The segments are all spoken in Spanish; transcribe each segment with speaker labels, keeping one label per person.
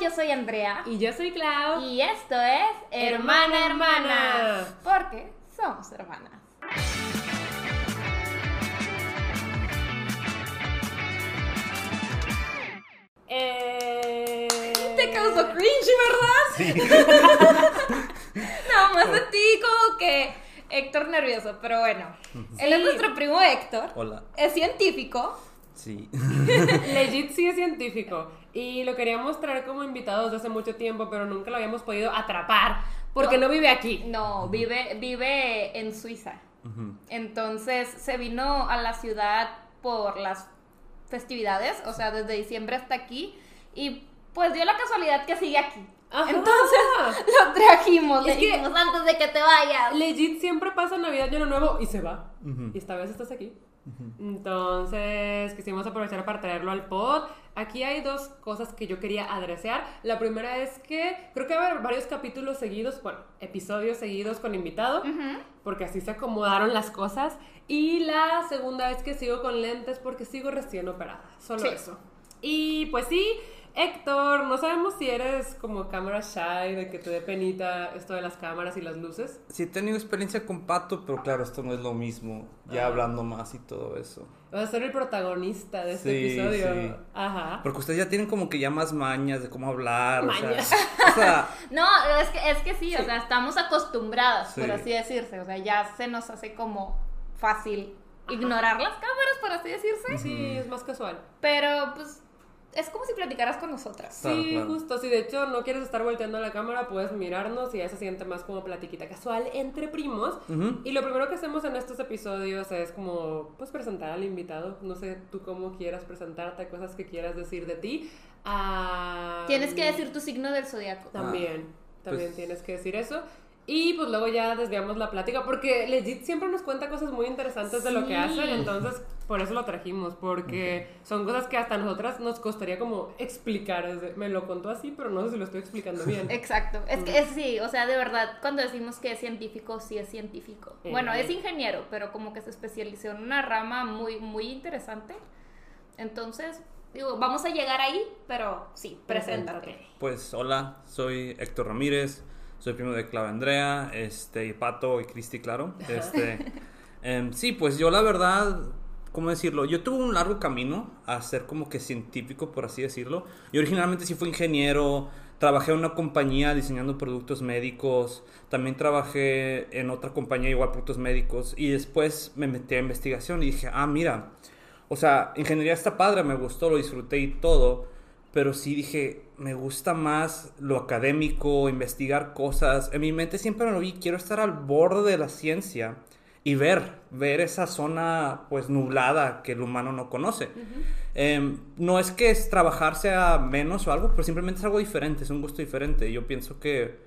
Speaker 1: yo soy Andrea.
Speaker 2: Y yo soy Clau.
Speaker 1: Y esto es Hermana Hermana. Porque somos hermanas.
Speaker 2: Eh...
Speaker 1: Te causó cringe, ¿verdad?
Speaker 3: Sí.
Speaker 1: no, más de ti como que Héctor nervioso, pero bueno. Él es nuestro primo Héctor.
Speaker 3: Hola.
Speaker 1: Es científico.
Speaker 3: Sí.
Speaker 2: Legit sí es científico. Y lo queríamos traer como invitado desde hace mucho tiempo, pero nunca lo habíamos podido atrapar. Porque no,
Speaker 1: No.
Speaker 2: vive aquí.
Speaker 1: No, vive, vive en Suiza. Entonces se vino a la ciudad por las festividades, o sea, desde diciembre hasta aquí. Y pues dio la casualidad que sigue aquí.
Speaker 2: Ajá.
Speaker 1: Entonces lo trajimos, le
Speaker 2: Es que-
Speaker 1: antes de que te vayas.
Speaker 2: Legit siempre pasa Navidad y Año Nuevo y se va.
Speaker 3: Ujú.
Speaker 2: Y esta vez estás aquí. Entonces, quisimos aprovechar para traerlo al pod. Aquí hay dos cosas que yo quería adresear. La primera es que creo que va a haber varios capítulos seguidos, bueno, episodios seguidos con invitado, porque así se acomodaron las cosas. Y la segunda es que sigo con lentes porque sigo recién operada. Solo
Speaker 1: Sí.
Speaker 2: eso. Y pues sí, Héctor, no sabemos si eres como cámara shy, de que te dé penita esto de las cámaras y las luces.
Speaker 3: Sí he tenido experiencia con Pato, pero claro, esto no es lo mismo. Ya
Speaker 2: Ah.
Speaker 3: hablando más y todo eso.
Speaker 2: Vas a ser el protagonista de este
Speaker 3: Sí,
Speaker 2: episodio.
Speaker 3: sí.
Speaker 2: Ajá.
Speaker 3: Porque ustedes ya tienen como que ya más mañas de cómo hablar. o sea-
Speaker 2: Mañas.
Speaker 3: O sea,
Speaker 1: No, es que, es que sí, o sea, estamos acostumbradas,
Speaker 3: Sí.
Speaker 1: por así decirse. O sea, ya se nos hace como fácil ignorar las cámaras, por así decirse.
Speaker 2: Sí, es más casual.
Speaker 1: Pero pues es como si platicaras con nosotras.
Speaker 2: Sí,
Speaker 3: claro.
Speaker 2: justo. Si de hecho no quieres estar volteando a la cámara, puedes mirarnos y ya se siente más como platiquita casual entre primos. Y lo primero que hacemos en estos episodios es como, pues, presentar al invitado. No sé tú cómo quieras presentarte, cosas que quieras decir de ti. Ah,
Speaker 1: Tienes que decir tu signo del zodiaco.
Speaker 2: También, también
Speaker 3: pues-
Speaker 2: tienes que decir eso. Y pues luego ya desviamos la plática, porque Legit siempre nos cuenta cosas muy interesantes de lo que
Speaker 1: Sí.
Speaker 2: hacen, entonces por eso lo trajimos, porque son cosas que hasta nosotras nos costaría como explicar. me lo contó así, pero no sé si lo estoy explicando bien.
Speaker 1: Exacto. Es que es, sí, o sea, de verdad, cuando decimos que es científico, sí es científico.
Speaker 2: Eh.
Speaker 1: Bueno, es ingeniero, pero como que se especializó en una rama muy, muy interesante. Entonces, digo, vamos a llegar ahí, pero sí, preséntate.
Speaker 3: Pues hola, soy Héctor Ramírez, soy primo de Clara Andrea, este, y Pato y Cristi, claro. Este, em, sí, pues yo la verdad, ¿cómo decirlo? Yo tuve un largo camino a ser como que científico, por así decirlo. Yo originalmente sí fui ingeniero, trabajé en una compañía diseñando productos médicos, también trabajé en otra compañía igual productos médicos, y después me metí a investigación y dije, ah, mira, o sea, ingeniería está padre, me gustó, lo disfruté y todo, pero sí dije, me gusta más lo académico, investigar cosas. En mi mente siempre lo vi, quiero estar al borde de la ciencia y ver, ver esa zona pues nublada que el humano no conoce. Em, no es que es trabajar sea menos o algo, pero simplemente es algo diferente, es un gusto diferente. Yo pienso que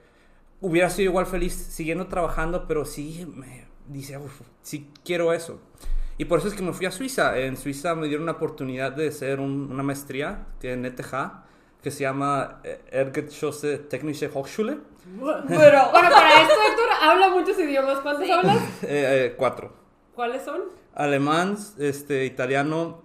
Speaker 3: hubiera sido igual feliz siguiendo trabajando, pero sí me dice, "Uf, sí quiero eso. Y por eso es que me fui a Suiza. En Suiza me dieron una oportunidad de hacer un- una maestría que en ETH, que se llama eh, Ergotische Technische Hochschule.
Speaker 2: Pero, bueno, para esto Héctor habla muchos idiomas. ¿Cuántos hablas?
Speaker 3: Eh, eh, cuatro.
Speaker 2: ¿Cuáles son?
Speaker 3: Alemán, este, italiano,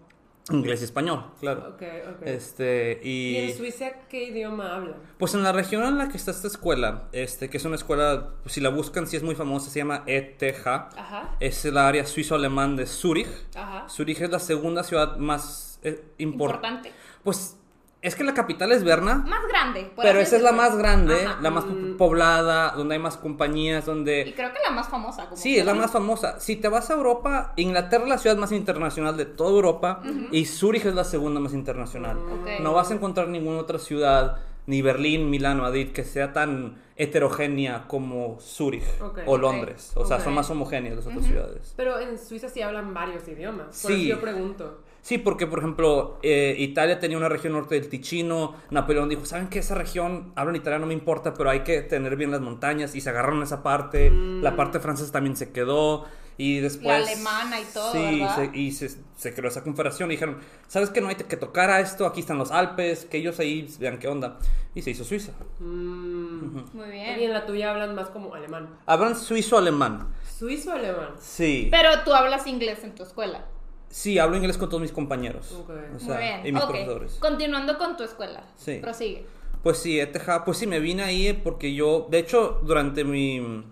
Speaker 3: inglés y español, claro.
Speaker 2: Ok, ok.
Speaker 3: Este,
Speaker 2: ¿Y en Suiza qué idioma hablan?
Speaker 3: Pues en la región en la que está esta escuela, este, que es una escuela, pues, si la buscan, sí es muy famosa, se llama ETH.
Speaker 2: Ajá,
Speaker 3: Es el área suizo-alemán de Zúrich.
Speaker 2: ajá.
Speaker 3: Zúrich es la segunda ciudad más eh, impor-
Speaker 1: Importante.
Speaker 3: Pues es que la capital es Berna,
Speaker 1: Más grande. por
Speaker 3: pero esa es la más grande,
Speaker 1: Ajá.
Speaker 3: la más po- poblada, donde hay más compañías,
Speaker 1: Y
Speaker 3: donde...
Speaker 1: creo que la más famosa. Como
Speaker 3: Sí, es la más famosa. Si te vas a Europa, Inglaterra es la ciudad más internacional de toda Europa y Zúrich es la segunda más internacional.
Speaker 1: Ok.
Speaker 3: No vas a encontrar ninguna otra ciudad, ni Berlín, Milán, Madrid, que sea tan heterogénea como Zúrich
Speaker 2: Ok.
Speaker 3: o. Londres. O sea, son más homogéneas las otras ciudades.
Speaker 2: Pero en Suiza sí hablan varios idiomas. Por
Speaker 3: Sí.
Speaker 2: eso yo pregunto.
Speaker 3: Sí, porque por ejemplo, eh, Italia tenía una región norte del Ticino, Napoleón dijo, ¿saben qué? Esa región, hablan italiano, no me importa, pero hay que tener bien las montañas y se agarraron esa parte, la parte francesa también se quedó y después...
Speaker 1: La alemana y todo,
Speaker 3: Sí,
Speaker 1: ¿verdad?
Speaker 3: se- y se, se creó esa confederación y dijeron, ¿sabes qué? No hay que tocar a esto, aquí están los Alpes, que ellos ahí vean qué onda. Y se hizo Suiza.
Speaker 2: Mm.
Speaker 1: Muy
Speaker 2: Y en
Speaker 1: bien.
Speaker 2: la tuya hablan más como alemán.
Speaker 3: Hablan suizo-alemán.
Speaker 2: Suizo-alemán.
Speaker 3: Sí.
Speaker 1: Pero tú hablas inglés en tu escuela.
Speaker 3: Sí, hablo inglés con todos mis compañeros.
Speaker 2: Ok.
Speaker 3: O sea,
Speaker 1: Muy bien.
Speaker 3: Y mis profesores.
Speaker 1: Continuando con tu escuela.
Speaker 3: Sí.
Speaker 1: Prosigue.
Speaker 3: Pues sí, ETH, pues sí, me vine ahí porque yo, de hecho, durante mi...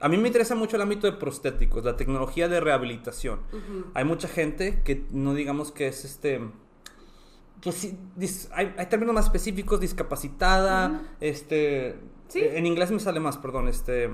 Speaker 3: A mí me interesa mucho el ámbito de prostéticos, la tecnología de rehabilitación. Hay mucha gente que no digamos que es este... Pues sí, dis- hay, hay términos más específicos, discapacitada, este...
Speaker 2: Sí.
Speaker 3: En inglés me sale más, perdón, este...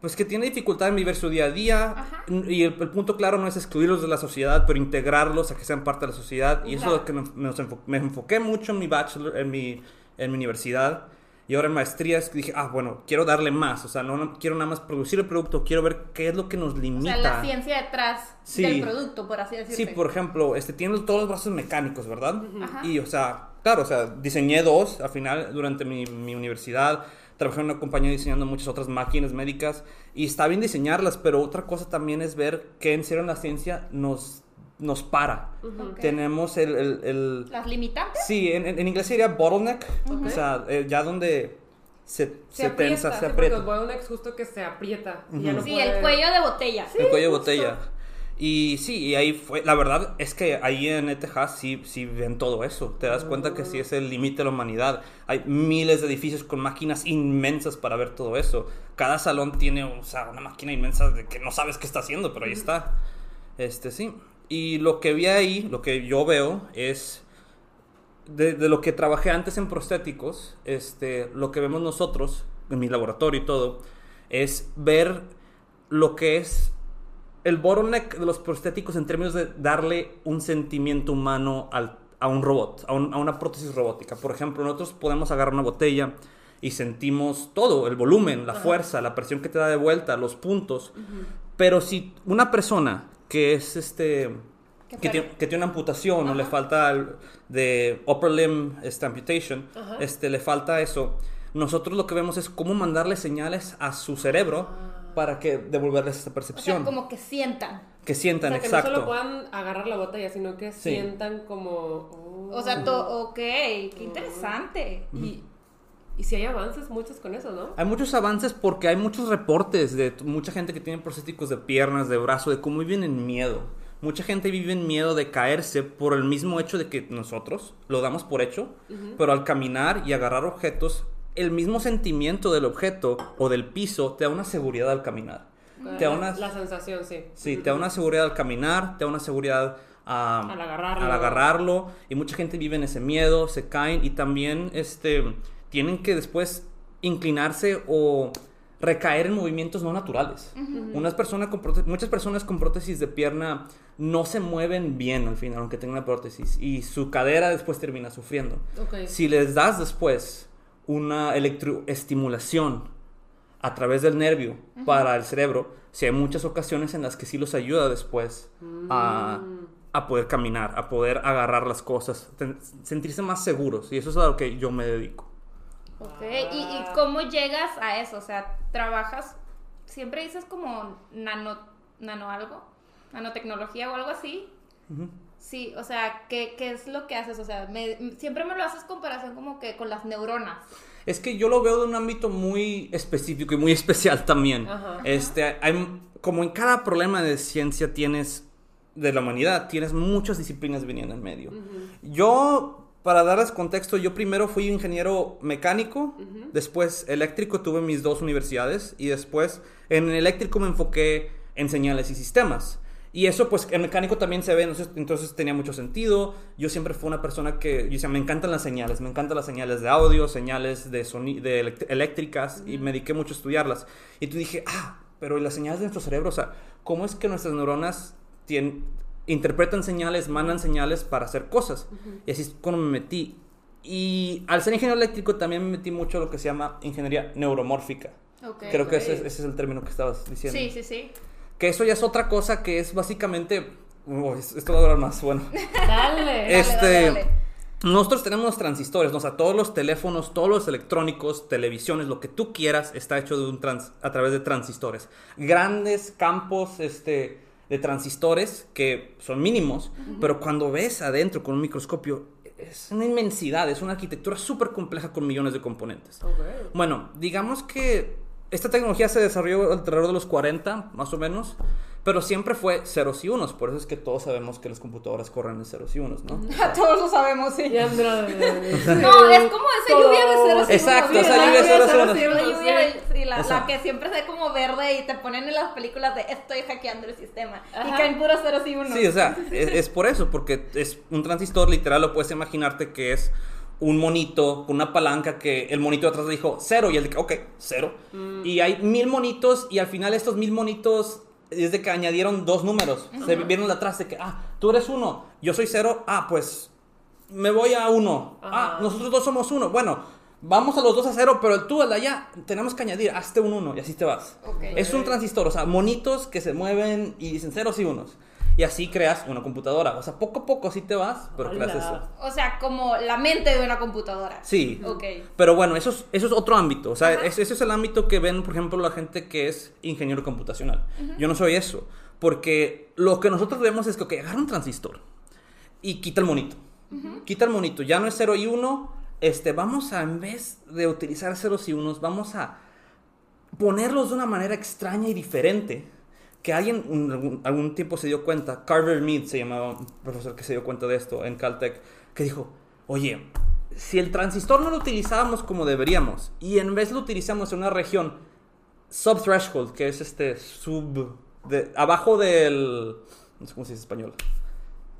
Speaker 3: Pues que tiene dificultad en vivir su día a día
Speaker 1: Ajá.
Speaker 3: y el, el punto claro no es excluirlos de la sociedad, pero integrarlos a que sean parte de la sociedad. Y eso es lo que me, me- nos enfo- me enfoqué mucho en mi bachelor, en mi, en mi universidad. Y ahora en maestrías dije, ah, bueno, quiero darle más. O sea, no, no quiero nada más producir el producto, quiero ver qué es lo que nos
Speaker 1: O
Speaker 3: limita.
Speaker 1: sea, la ciencia detrás
Speaker 3: Sí.
Speaker 1: del producto, por así decirlo.
Speaker 3: Sí, por ejemplo, este, tiene todos los brazos mecánicos, ¿verdad?
Speaker 1: Ajá.
Speaker 3: Y, o sea, claro, o sea, diseñé dos al final durante mi, mi universidad. Trabajé en una compañía diseñando muchas otras máquinas médicas. Y está bien diseñarlas, pero otra cosa también es ver que en serio la ciencia nos, nos para. Tenemos el... el- el-
Speaker 1: Las limitantes.
Speaker 3: sí, en, en inglés sería bottleneck. O sea, eh, ya donde se, se,
Speaker 2: aprieta,
Speaker 3: tensa, se aprieta.
Speaker 2: Porque el bottleneck es justo que se aprieta. y ya no
Speaker 1: Sí,
Speaker 2: puede-
Speaker 1: el cuello de botella.
Speaker 3: el cuello de
Speaker 2: justo.
Speaker 3: Y sí, y ahí fue, la verdad es que ahí en ETH sí, sí ven todo eso. Te das cuenta que sí es el límite de la humanidad. Hay miles de edificios con máquinas inmensas para ver todo eso. Cada salón tiene, o sea, una máquina inmensa de que no sabes qué está haciendo, pero ahí está. Este, sí. Y lo que vi ahí, lo que yo veo es de, de lo que trabajé antes en prostéticos, este, lo que vemos nosotros, en mi laboratorio y todo, es ver lo que es el bottleneck de los prostéticos en términos de darle un sentimiento humano al- a un robot, a, un- a una prótesis robótica. Por ejemplo, nosotros podemos agarrar una botella y sentimos todo, el volumen, la fuerza, la presión que te da de vuelta, los puntos. Pero si una persona que es este
Speaker 1: Que
Speaker 3: tiene, que tiene una amputación o le falta de upper limb este, amputation,
Speaker 2: Ajá.
Speaker 3: este, le falta eso, nosotros lo que vemos es cómo mandarle señales a su cerebro para que devolverles esa
Speaker 1: O sea,
Speaker 3: percepción,
Speaker 1: como que sientan.
Speaker 3: que
Speaker 2: O
Speaker 3: sientan
Speaker 2: sea, que
Speaker 3: exacto.
Speaker 2: no solo puedan agarrar la botella, sino que
Speaker 3: Sí.
Speaker 2: sientan como... oh.
Speaker 1: O sea, to- ok, qué interesante.
Speaker 2: Y, y si hay avances, muchos con eso, ¿no?
Speaker 3: Hay muchos avances porque hay muchos reportes de mucha gente que tiene prostéticos de piernas, de brazo, de cómo viven en miedo. Mucha gente vive en miedo de caerse por el mismo hecho de que nosotros lo damos por hecho, pero al caminar y agarrar objetos, el mismo sentimiento del objeto o del piso te da una seguridad al caminar. Te da una,
Speaker 2: la sensación, sí.
Speaker 3: sí, te da una seguridad al caminar, te da una seguridad a-
Speaker 2: Al agarrarlo.
Speaker 3: al agarrarlo, y mucha gente vive en ese miedo, se caen y también este, tienen que después inclinarse o recaer en movimientos no naturales. Unas personas con muchas personas con prótesis de pierna no se mueven bien al final, aunque tengan una prótesis, y su cadera después termina sufriendo. Si les das después una electroestimulación a través del nervio para el cerebro, si hay muchas ocasiones en las que sí los ayuda después a, a poder caminar, a poder agarrar las cosas, sentirse más seguros. Y eso es a lo que yo me dedico.
Speaker 1: Ok, ¿Y, ¿y cómo llegas a eso? O sea, trabajas, siempre dices como nano, nano algo, nanotecnología o algo así. Sí, o sea, ¿qué, qué es lo que haces? O sea, me- siempre me lo haces comparación como que con las neuronas.
Speaker 3: Es que yo lo veo de un ámbito muy específico y muy especial también.
Speaker 2: Ajá.
Speaker 3: Este, hay- como en cada problema de ciencia tienes, de la humanidad, tienes muchas disciplinas viniendo en medio. Yo, para darles contexto, yo primero fui ingeniero mecánico, después eléctrico, tuve mis dos universidades y después en eléctrico me enfoqué en señales y sistemas. Y eso, pues, en mecánico también se ve, entonces, entonces tenía mucho sentido. Yo siempre fui una persona que, yo decía, me encantan las señales, me encantan las señales de audio, señales de, de eléctricas, y me dediqué mucho a estudiarlas. Y tú dije, ah, pero ¿y las señales de nuestro cerebro? O sea, ¿cómo es que nuestras neuronas interpretan señales, mandan señales para hacer cosas? Y así es cuando me metí. Y al ser ingeniero eléctrico también me metí mucho a lo que se llama ingeniería neuromórfica. Creo que ese, ese es el término que estabas diciendo.
Speaker 1: Sí, sí, sí.
Speaker 3: Que eso ya es otra cosa que es básicamente... Oh, es- esto va a durar más, bueno.
Speaker 2: Dale.
Speaker 3: Este,
Speaker 1: dale, dale.
Speaker 3: Nosotros tenemos los transistores, ¿no? o sea, todos los teléfonos, todos los electrónicos, televisiones, lo que tú quieras está hecho de un trans- a través de transistores. Grandes campos este, de transistores que son mínimos, pero cuando ves adentro con un microscopio es una inmensidad, es una arquitectura súper compleja con millones de componentes. Bueno, digamos que esta tecnología se desarrolló alrededor de los 40, más o menos, pero siempre fue ceros y unos. Por eso es que todos sabemos que las computadoras corren en ceros y unos, ¿no?
Speaker 1: Todos lo sabemos, sí. No, es como esa lluvia de ceros y
Speaker 3: Exacto,
Speaker 1: unos,
Speaker 3: esa
Speaker 1: ¿verdad?
Speaker 3: lluvia de ceros y
Speaker 2: ceros
Speaker 3: unos.
Speaker 1: La lluvia la, que siempre se ve como verde y te ponen en las películas de estoy hackeando el sistema. Y caen puros ceros y unos.
Speaker 3: Sí, o sea, es, es por eso, porque es un transistor literal, lo puedes imaginarte que es un monito con una palanca que el monito de atrás le dijo cero y él dijo, ok, cero. Y hay mil monitos y al final estos mil monitos es de que añadieron dos números. Se vieron de atrás de que, ah, tú eres uno, yo soy cero, ah, pues me voy a uno. Ah, nosotros dos somos uno. Bueno, vamos a los dos a cero, pero tú al de allá tenemos que añadir, hazte un uno y así te vas. Es un transistor, o sea, monitos que se mueven y dicen ceros y unos. Y así creas una computadora. O sea, poco a poco así te vas, pero creas
Speaker 2: Hola.
Speaker 3: eso.
Speaker 1: O sea, como la mente de una computadora.
Speaker 3: Sí.
Speaker 1: Ok.
Speaker 3: Pero bueno, eso es, eso es otro ámbito. O sea, es- ese es el ámbito que ven, por ejemplo, la gente que es ingeniero computacional. Yo no soy eso. Porque lo que nosotros vemos es que, ok, agarra un transistor y quita el monito. Quita el monito. Ya no es 0 y 1. Este, vamos a, en vez de utilizar ceros y unos, vamos a ponerlos de una manera extraña y diferente. Que alguien un- algún, tiempo se dio cuenta, Carver Mead se llamaba un profesor que se dio cuenta de esto en Caltech, que dijo, oye, si el transistor no lo utilizábamos como deberíamos y en vez lo utilizamos en una región subthreshold, que es este sub, de, abajo del, no sé cómo se dice en español,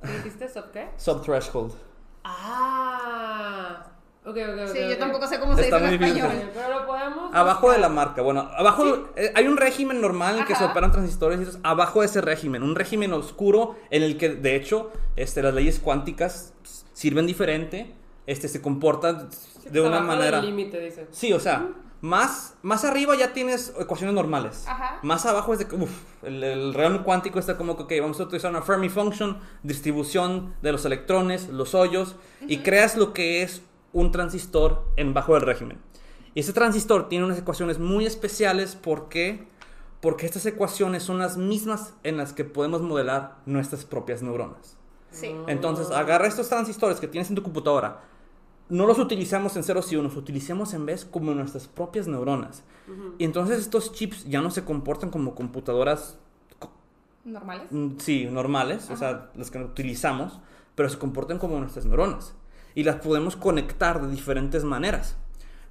Speaker 2: ¿Qué dijiste? ¿Sub qué?
Speaker 3: subthreshold.
Speaker 2: Ah. Ok, ok, ok.
Speaker 1: Sí, yo tampoco sé cómo se
Speaker 3: Está
Speaker 1: dice en
Speaker 3: muy difícil.
Speaker 1: español.
Speaker 2: Pero lo podemos.
Speaker 3: Abajo de la marca, bueno, abajo eh, hay un régimen normal en que se operan transistores y eso es abajo de ese régimen, un régimen oscuro en el que de hecho este, las leyes cuánticas sirven diferente, este, se comportan
Speaker 2: Sí,
Speaker 3: de una manera...
Speaker 2: límite, dice.
Speaker 3: Sí, o sea, más, más arriba ya tienes ecuaciones normales.
Speaker 1: Ajá.
Speaker 3: Más abajo es de el, el realm cuántico está como que, ok, vamos a utilizar una Fermi function, distribución de los electrones, los hoyos, y creas lo que es un transistor en bajo del régimen. Y ese transistor tiene unas ecuaciones muy especiales porque, porque estas ecuaciones son las mismas en las que podemos modelar nuestras propias neuronas.
Speaker 1: Sí.
Speaker 3: Entonces, agarra estos transistores que tienes en tu computadora. No los utilizamos en ceros y unos, utilizamos en vez como nuestras propias neuronas. Y entonces estos chips ya no se comportan como computadoras,
Speaker 1: ¿Normales?
Speaker 3: mm, sí, normales, o sea, las que utilizamos, pero se comportan como nuestras neuronas. Y las podemos conectar de diferentes maneras.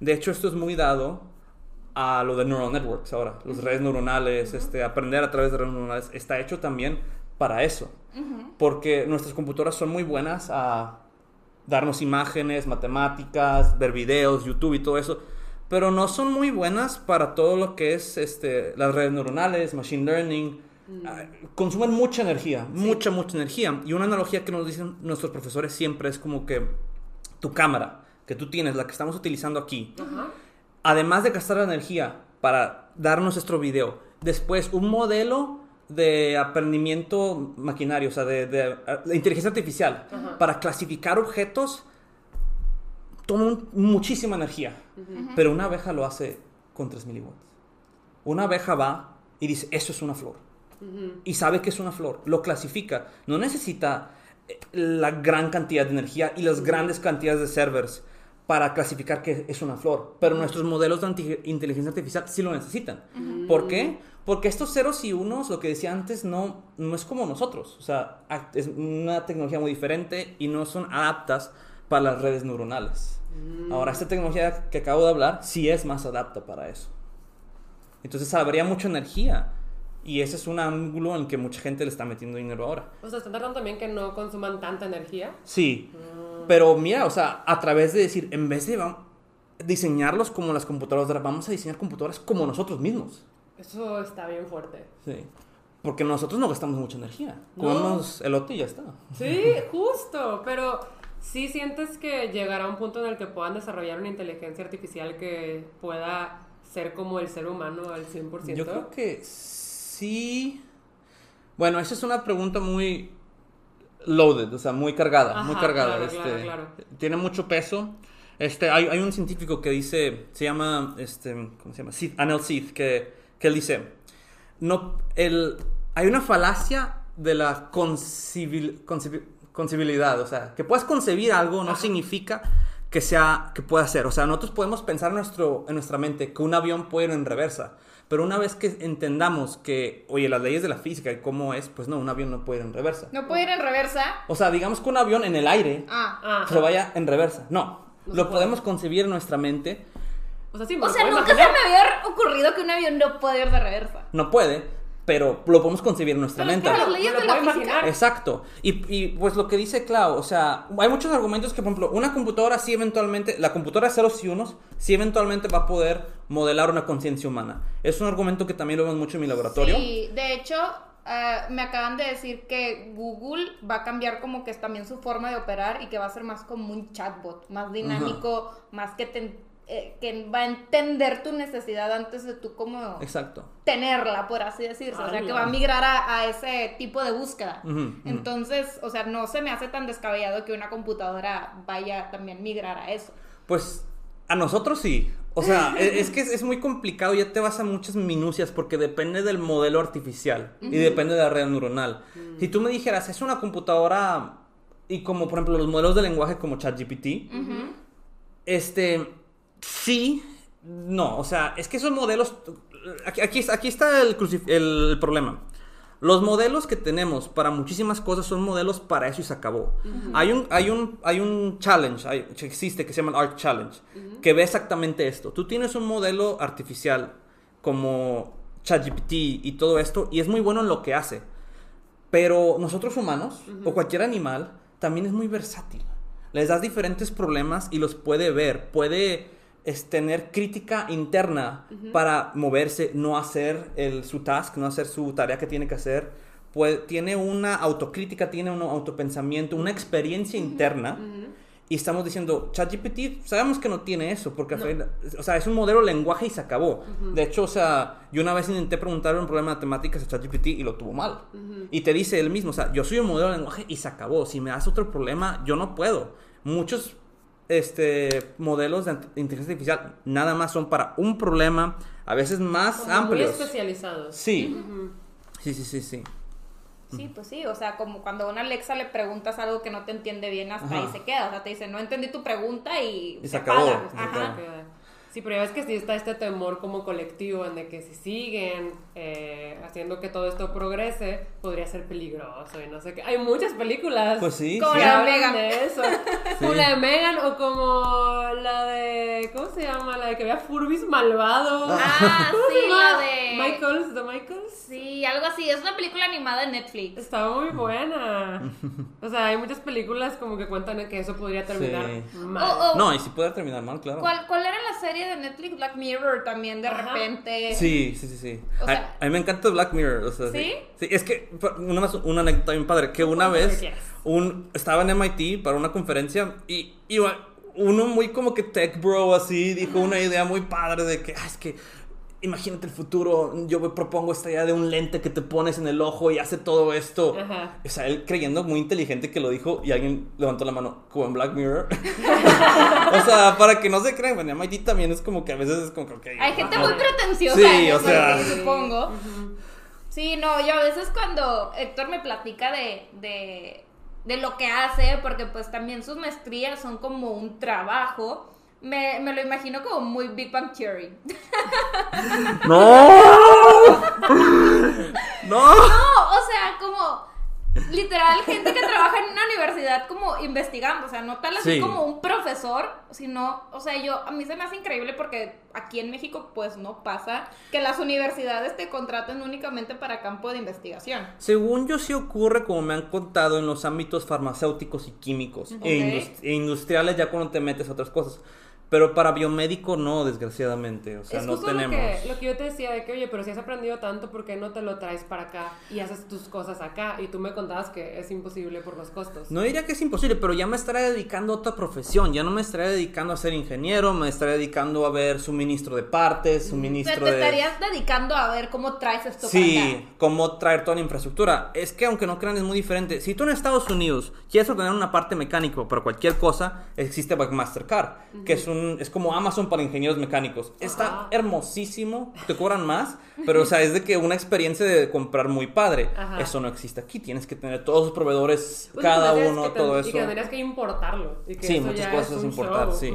Speaker 3: De hecho, esto es muy dado a lo de neural networks ahora, las redes neuronales, este, aprender a través de redes neuronales, está hecho también para eso. Porque nuestras computadoras son muy buenas a darnos imágenes, matemáticas, ver videos, YouTube y todo eso, pero no son muy buenas para todo lo que es este, las redes neuronales, machine learning. Ah, Consumen mucha energía, mucha, mucha energía. Y una analogía que nos dicen nuestros profesores siempre es como que tu cámara que tú tienes, la que estamos utilizando aquí, además de gastar la energía para darnos nuestro video, después un modelo de aprendimiento maquinario, o sea, de, de, de inteligencia artificial, para clasificar objetos, toma un- muchísima energía. Pero una abeja lo hace con 3 miliwatts. Una abeja va y dice, eso es una flor. Y sabe que es una flor, lo clasifica. No necesita la gran cantidad de energía y las grandes cantidades de servers para clasificar que es una flor. Pero nuestros modelos de inteligencia artificial sí lo necesitan. ¿Por qué? Porque estos ceros y unos, lo que decía antes, no, no es como nosotros. O sea, es una tecnología muy diferente y no son adaptas para las redes neuronales. Ahora, esta tecnología que acabo de hablar sí es más adapta para eso. Entonces, habría mucha energía. Y ese es un ángulo en que mucha gente le está metiendo dinero ahora.
Speaker 2: O sea, están tratando también que no consuman tanta energía.
Speaker 3: Sí. Pero mira, o sea, a través de decir, en vez de diseñarlos como las computadoras, vamos a diseñar computadoras como nosotros mismos.
Speaker 2: Eso está bien fuerte.
Speaker 3: Sí. Porque nosotros no gastamos mucha energía.
Speaker 2: No.
Speaker 3: Comemos elote y ya está.
Speaker 2: Sí, justo, pero sí sientes que llegará un punto en el que puedan desarrollar una inteligencia artificial que pueda ser como el ser humano al 100%.
Speaker 3: Yo creo que sí. Bueno, esa es una pregunta muy loaded, o sea, muy cargada, muy cargada.
Speaker 2: claro,
Speaker 3: este,
Speaker 2: claro, claro.
Speaker 3: Tiene mucho peso. Este, hay, hay un científico que dice, se llama, este, ¿cómo se llama? Anel Seith, que, que él dice, no, el, hay una falacia de la concebi- concibilidad, o sea, que puedas concebir algo no significa que sea, que pueda ser, o sea, nosotros podemos pensar en, nuestro, en nuestra mente que un avión puede ir en reversa, pero una vez que entendamos que, oye, las leyes de la física y cómo es, pues no, un avión no puede ir en reversa.
Speaker 1: ¿No puede ir en reversa?
Speaker 3: O sea, digamos que un avión en el aire
Speaker 1: Ah.
Speaker 3: Se vaya en reversa. No. Lo podemos concebir en nuestra mente.
Speaker 2: O sea, sí,
Speaker 1: O sea, nunca se me había ocurrido que un avión no puede ir de reversa.
Speaker 3: No puede, pero lo podemos concebir en nuestra
Speaker 1: Pero es
Speaker 3: mente.
Speaker 1: que las
Speaker 2: Me
Speaker 1: leyes de la física.
Speaker 3: Exacto. Y, y, pues lo que dice Clau, o sea, hay muchos argumentos que, por ejemplo, una computadora sí eventualmente, la computadora de ceros y unos, sí eventualmente va a poder modelar una conciencia humana. Es un argumento que también lo vemos mucho en mi laboratorio.
Speaker 1: Sí, de hecho, ah, me acaban de decir que Google va a cambiar como que es también su forma de operar y que va a ser más como un chatbot, más dinámico, más que, te- eh, que va a entender tu necesidad antes de tú como
Speaker 3: Exacto.
Speaker 1: tenerla, por así decirse. O sea, que va a migrar a, a ese tipo de búsqueda. Entonces, o sea, no se me hace tan descabellado que una computadora vaya también migrar a eso.
Speaker 3: Pues a nosotros sí. O sea, e- es que es, es muy complicado, ya te vas a muchas minucias porque depende del modelo artificial y depende de la red neuronal. Si tú me dijeras, es una computadora y como por ejemplo los modelos de lenguaje como ChatGPT, este, sí, no, o sea, es que esos modelos, aquí, aquí, aquí está el, el problema. Los modelos que tenemos para muchísimas cosas son modelos para eso y se acabó. hay, un, hay, un, hay un challenge hay- que existe que se llama el ARC Challenge, que ve exactamente esto. Tú tienes un modelo artificial como ChatGPT y todo esto, y es muy bueno en lo que hace. Pero nosotros humanos, o cualquier animal, también es muy versátil. Les das diferentes problemas y los puede ver. Puede es, tener crítica interna para moverse, no hacer el, su task, no hacer su tarea que tiene que hacer. Puede- tiene una autocrítica, tiene un autopensamiento, una experiencia interna. Y estamos diciendo, ChatGPT, sabemos que no tiene eso, porque al final- o sea, es un modelo de lenguaje y se acabó. De hecho, o sea, yo una vez intenté preguntarle un problema de matemáticas a ChatGPT y lo tuvo mal. Y te dice él mismo, o sea, yo soy un modelo de lenguaje y se acabó. Si me das otro problema, yo no puedo. Muchos este, modelos de inteligencia artificial nada más son para un problema, a veces más
Speaker 2: Como Muy
Speaker 3: amplios.
Speaker 2: especializados.
Speaker 3: Sí. Sí, sí, sí, sí.
Speaker 1: Sí, pues sí, o sea, como cuando a una Alexa le preguntas algo que no te entiende bien, hasta
Speaker 3: Ajá.
Speaker 1: ahí se queda. O sea, te dice, no entendí tu pregunta y,
Speaker 3: Y se acabó,
Speaker 1: apaga.
Speaker 3: se acabó.
Speaker 2: Sí, pero ya ves que sí está este temor como colectivo en de que si siguen eh, haciendo que todo esto progrese, podría ser peligroso y no sé qué. Hay muchas películas
Speaker 3: Pues sí,
Speaker 1: Como
Speaker 3: sí.
Speaker 1: la Megan.
Speaker 2: de eso. Como la de Megan o como la de... ¿Cómo se llama? La de que vea Furbis malvados.
Speaker 1: Ah,
Speaker 2: ¿Cómo se
Speaker 1: sí,
Speaker 2: llama?
Speaker 1: la de...
Speaker 2: Michaels, ¿de Michaels?
Speaker 1: Sí, algo así. Es una película animada de Netflix.
Speaker 2: Estaba muy buena. O sea, hay muchas películas como que cuentan que eso podría terminar
Speaker 3: Sí.
Speaker 2: mal.
Speaker 3: No, y si puede terminar mal, claro.
Speaker 1: ¿Cuál, ¿Cuál era la serie de Netflix? Black Mirror también, de
Speaker 2: Ajá.
Speaker 1: repente.
Speaker 3: Sí, sí, sí, sí.
Speaker 1: O
Speaker 3: a,
Speaker 1: sea-
Speaker 3: a mí me encanta Black Mirror. O sea,
Speaker 1: ¿Sí?
Speaker 3: sí. es que una, más- una anécdota bien padre. Que una vez un, estaba en MIT para una conferencia y iba uno muy como que tech bro así dijo una idea muy padre de que, ah, es que imagínate el futuro, yo me propongo esta idea de un lente que te pones en el ojo y hace todo esto.
Speaker 2: Ajá.
Speaker 3: O sea, él creyendo muy inteligente que lo dijo y alguien levantó la mano, como en Black Mirror. o sea, para que no se crean, bueno, MIT también es como que a veces es como que...
Speaker 1: Hay gente
Speaker 3: no.
Speaker 1: muy pretenciosa.
Speaker 3: Sí,
Speaker 1: en
Speaker 3: o
Speaker 1: eso,
Speaker 3: sea.
Speaker 1: supongo. Sí, no, yo a veces cuando Héctor me platica de, de, de lo que hace, porque pues también sus maestrías son como un trabajo, me, me lo imagino como muy Big Bang Theory.
Speaker 3: ¡No! ¡No!
Speaker 1: No, o sea, como literal gente que trabaja en una universidad como investigando, o sea, no tal así
Speaker 3: Sí.
Speaker 1: como un profesor, sino, o sea, yo a mí se me hace increíble porque aquí en México pues no pasa que las universidades te contraten únicamente para campo de investigación.
Speaker 3: Según yo sí ocurre, como me han contado, en los ámbitos farmacéuticos y químicos e, e industriales ya cuando te metes a otras cosas. Pero para biomédico no, desgraciadamente. O sea,
Speaker 2: es
Speaker 3: no
Speaker 2: justo
Speaker 3: tenemos.
Speaker 2: Lo, que, lo que yo te decía de que, oye, pero si has aprendido tanto, ¿por qué no te lo traes para acá y haces tus cosas acá? Y tú me contabas que es imposible por los costos.
Speaker 3: No diría que es imposible, pero ya me estaré dedicando a otra profesión. Ya no me estaré dedicando a ser ingeniero, me estaré dedicando a ver suministro de partes,
Speaker 1: O sea,
Speaker 3: suministro
Speaker 1: te
Speaker 3: de.
Speaker 1: estarías dedicando a ver cómo traes esto para
Speaker 3: Sí,
Speaker 1: acá.
Speaker 3: cómo traer toda la infraestructura. Es que aunque no crean es muy diferente. Si tú en Estados Unidos quieres ordenar una parte mecánica para cualquier cosa, existe Mastercard, que es un es como Amazon para ingenieros mecánicos. Está
Speaker 2: Ajá.
Speaker 3: hermosísimo, te cobran más, pero o sea, es de que una experiencia de comprar muy padre.
Speaker 2: Ajá.
Speaker 3: Eso no existe aquí, tienes que tener todos los proveedores,
Speaker 2: Pues
Speaker 3: cada uno, todo
Speaker 2: Y
Speaker 3: eso.
Speaker 2: que tendrías que importarlo. Y que
Speaker 3: Sí,
Speaker 2: eso
Speaker 3: muchas
Speaker 2: ya
Speaker 3: cosas
Speaker 2: es un
Speaker 3: importar,
Speaker 2: show.
Speaker 3: sí.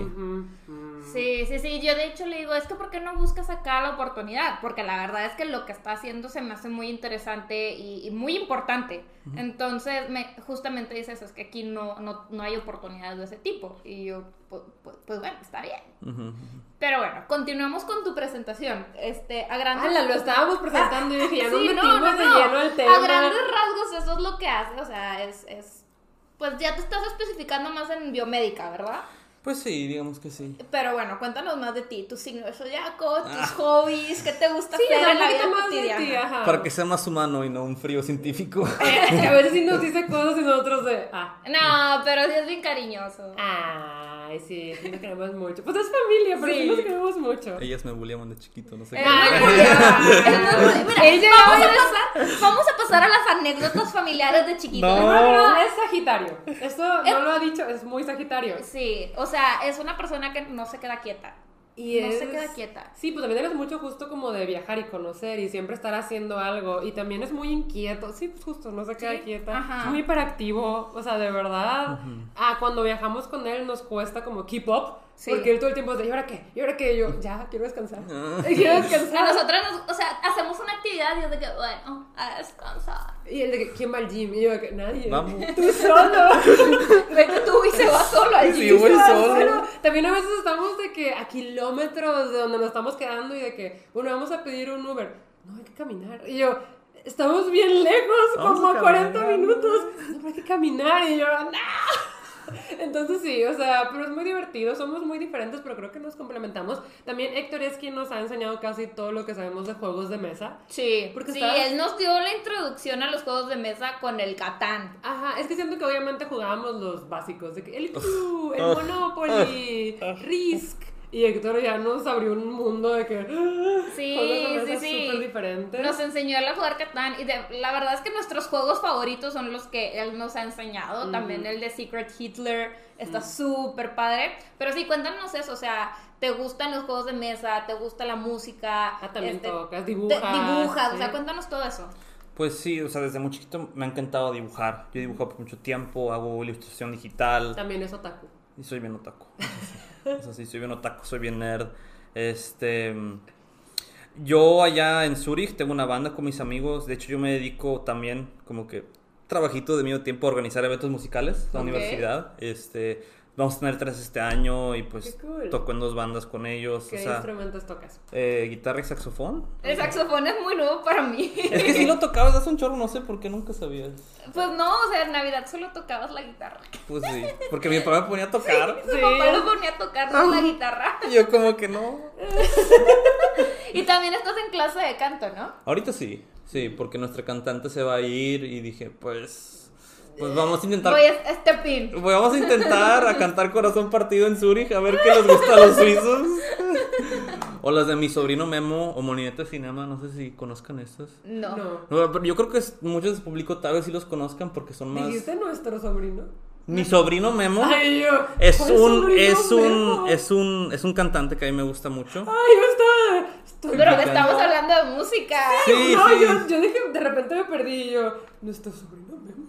Speaker 1: Sí, sí, sí. Yo de hecho le digo, es que ¿por qué no buscas acá la oportunidad? Porque la verdad es que lo que está haciendo se me hace muy interesante y, y muy importante. Entonces, me, justamente dices, es que aquí no, no, no hay oportunidades de ese tipo. Y yo, pues, pues, pues bueno, está bien. Pero bueno, continuamos con tu presentación. Este, a grandes...
Speaker 2: Ala, lo estábamos presentando y dije, ya
Speaker 1: Sí, no, no,
Speaker 2: de
Speaker 1: no.
Speaker 2: lleno al tema.
Speaker 1: A grandes rasgos eso es lo que hace, o sea, es, es... Pues ya te estás especificando más en biomédica, ¿verdad?
Speaker 3: Pues sí, digamos que sí.
Speaker 1: Pero bueno, cuéntanos más de ti, tu signo de zodiaco, tus hobbies, qué te gusta
Speaker 2: Sí,
Speaker 1: hacer en la vida cotidiana.
Speaker 2: ajá.
Speaker 3: Para que sea más humano y no un frío científico.
Speaker 2: Que a veces sí nos dice cosas y nosotros de, ah.
Speaker 1: No, pero sí es bien cariñoso.
Speaker 2: Ay, sí, sí nos queremos mucho. Pues es familia, pero sí,
Speaker 1: Sí.
Speaker 2: nos queremos mucho.
Speaker 3: Ellas me bulliaban de chiquito, no sé
Speaker 1: Eh,
Speaker 3: qué.
Speaker 1: mira,
Speaker 2: Ella
Speaker 1: vamos, a pasar, vamos a pasar a las anécdotas familiares de chiquitos.
Speaker 3: No.
Speaker 2: No, no, no, es Sagitario. Eso no lo ha dicho, es muy Sagitario.
Speaker 1: Sí, o sea, es una persona que no se queda quieta.
Speaker 2: Y
Speaker 1: No
Speaker 2: es...
Speaker 1: se queda quieta.
Speaker 2: Sí, pues también eres mucho justo como de viajar y conocer y siempre estar haciendo algo. Y también es muy inquieto. Sí, pues justo, no se queda
Speaker 1: Sí,
Speaker 2: quieta.
Speaker 1: ajá.
Speaker 2: Es muy hiperactivo. O sea, de verdad. Ah, cuando viajamos con él nos cuesta como keep up.
Speaker 1: Sí.
Speaker 2: Porque él todo el tiempo es de, ¿y ahora qué? ¿Y ahora qué? Yo, ya, quiero descansar. quiero descansar.
Speaker 1: A nosotros, nos, o sea, hacemos una actividad y es de que, bueno, a descansar.
Speaker 2: Y él de que, ¿quién va al gym? Y yo, que nadie.
Speaker 3: Vamos.
Speaker 2: Tú solo.
Speaker 1: Vete tú y se va solo al
Speaker 3: Sí,
Speaker 1: gym.
Speaker 3: voy
Speaker 2: Se va
Speaker 3: solo.
Speaker 2: También a veces estamos de que a kilómetros de donde nos estamos quedando y de que, bueno, vamos a pedir un Uber. No, hay que caminar. Y yo, estamos bien lejos,
Speaker 3: Vamos
Speaker 2: como
Speaker 3: a
Speaker 2: 40
Speaker 3: caminar.
Speaker 2: minutos. No, hay que caminar. Y yo, ¡no! Entonces sí, o sea, pero es muy divertido, somos muy diferentes, pero creo que nos complementamos. También Héctor es quien nos ha enseñado casi todo lo que sabemos de juegos de mesa.
Speaker 1: Sí,
Speaker 2: Porque
Speaker 1: sí,
Speaker 2: estabas-
Speaker 1: él nos dio la introducción a los juegos de mesa con el Catán.
Speaker 2: Ajá, es que siento que obviamente jugábamos los básicos, de que el Clue, el. Monopoly, Risk. Y Héctor ya nos abrió un mundo de que.
Speaker 1: Sí,
Speaker 2: de
Speaker 1: sí, sí.
Speaker 2: súper diferentes.
Speaker 1: Nos enseñó a jugar Catán y de- la verdad es que nuestros juegos favoritos son los que él nos ha enseñado. También el de Secret Hitler está súper padre. Pero sí, cuéntanos eso, o sea, ¿te gustan los juegos de mesa? ¿Te gusta la música?
Speaker 2: Ah, también
Speaker 1: Este,
Speaker 2: tocas,
Speaker 1: te-
Speaker 2: dibujas.
Speaker 1: dibujas, o
Speaker 2: sí.
Speaker 1: sea, cuéntanos todo eso.
Speaker 3: Pues sí, o sea, desde muy chiquito me ha encantado dibujar. Yo he dibujado por mucho tiempo, hago ilustración digital.
Speaker 2: También es otaku.
Speaker 3: Y soy bien otaku. Eso sí, soy bien otaku, soy bien nerd. Este. Yo allá en Zurich tengo una banda con mis amigos. De hecho, yo me dedico también, como que, trabajito de medio tiempo a organizar eventos musicales en la universidad. Este. Vamos a tener tres este año y pues
Speaker 2: cool.
Speaker 3: toco en dos bandas con ellos.
Speaker 2: ¿Qué
Speaker 3: o sea,
Speaker 2: instrumentos tocas?
Speaker 3: eh, guitarra y saxofón.
Speaker 1: El saxofón es muy nuevo para mí.
Speaker 3: Es que si lo tocabas hace un chorro, no sé por qué nunca sabías.
Speaker 1: Pues no, o sea, en Navidad solo tocabas la guitarra.
Speaker 3: Pues sí, porque mi papá me ponía a tocar.
Speaker 1: Su
Speaker 2: Sí.
Speaker 1: papá lo ponía a tocar la guitarra.
Speaker 3: Y yo como que no.
Speaker 1: Y también estás en clase de canto, ¿no?
Speaker 3: Ahorita sí, sí, porque nuestra cantante se va a ir y dije, pues, pues vamos a intentar,
Speaker 1: Voy a step in.
Speaker 3: pues vamos a intentar a cantar Corazón Partido en Zurich a ver qué les gusta a los suizos. O las de mi sobrino Memo o Molinete Cinema, no sé si conozcan estas.
Speaker 1: No.
Speaker 2: No.
Speaker 3: Yo creo que muchos de público tal vez sí los conozcan porque son más.
Speaker 2: ¿Dijiste nuestro sobrino?
Speaker 3: Mi sobrino Memo
Speaker 2: Ay, yo.
Speaker 3: es
Speaker 2: ¿cuál
Speaker 3: un, es un,
Speaker 2: Memo?
Speaker 3: es un, es un cantante que a mí me gusta mucho.
Speaker 2: Ay, yo estaba.
Speaker 1: Pero
Speaker 3: Bacán.
Speaker 1: estamos hablando de música.
Speaker 3: Sí,
Speaker 2: no,
Speaker 3: sí.
Speaker 2: Yo, yo dije, de repente me perdí y yo, nuestro sobrino Memo.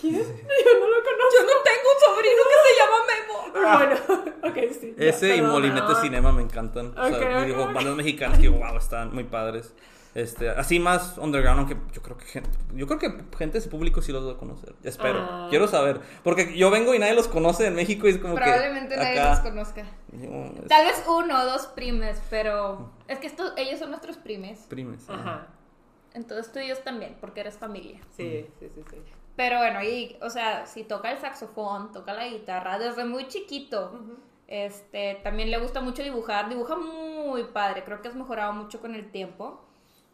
Speaker 2: ¿Quién? Yo no lo conozco.
Speaker 1: Yo no tengo un sobrino que se llama Memo.
Speaker 2: Pero bueno, ok, sí. ya,
Speaker 3: Ese y Molinete
Speaker 2: no.
Speaker 3: Cinema me encantan. o
Speaker 2: Ok,
Speaker 3: sea,
Speaker 2: ok,
Speaker 3: digo,
Speaker 2: ok.
Speaker 3: bandas mexicanas que wow, están muy padres. Este, así más underground, aunque yo creo que gente, yo creo que gente de ese público sí los va a conocer. Espero.
Speaker 2: Ah.
Speaker 3: Quiero saber, porque yo vengo y nadie los conoce en México y es como
Speaker 1: Probablemente
Speaker 3: que
Speaker 1: nadie
Speaker 3: acá,
Speaker 1: los conozca.
Speaker 3: yo, es
Speaker 1: Tal vez uno o dos primes, pero es que estos, ellos son nuestros primes.
Speaker 3: primes. ajá.
Speaker 2: Ajá.
Speaker 1: Entonces tú y ellos también, porque eres familia.
Speaker 2: Sí, sí, sí, sí.
Speaker 1: Pero bueno, y, o sea, si toca el saxofón, toca la guitarra, desde muy chiquito. Este, también le gusta mucho dibujar, dibuja muy padre, creo que has mejorado mucho con el tiempo.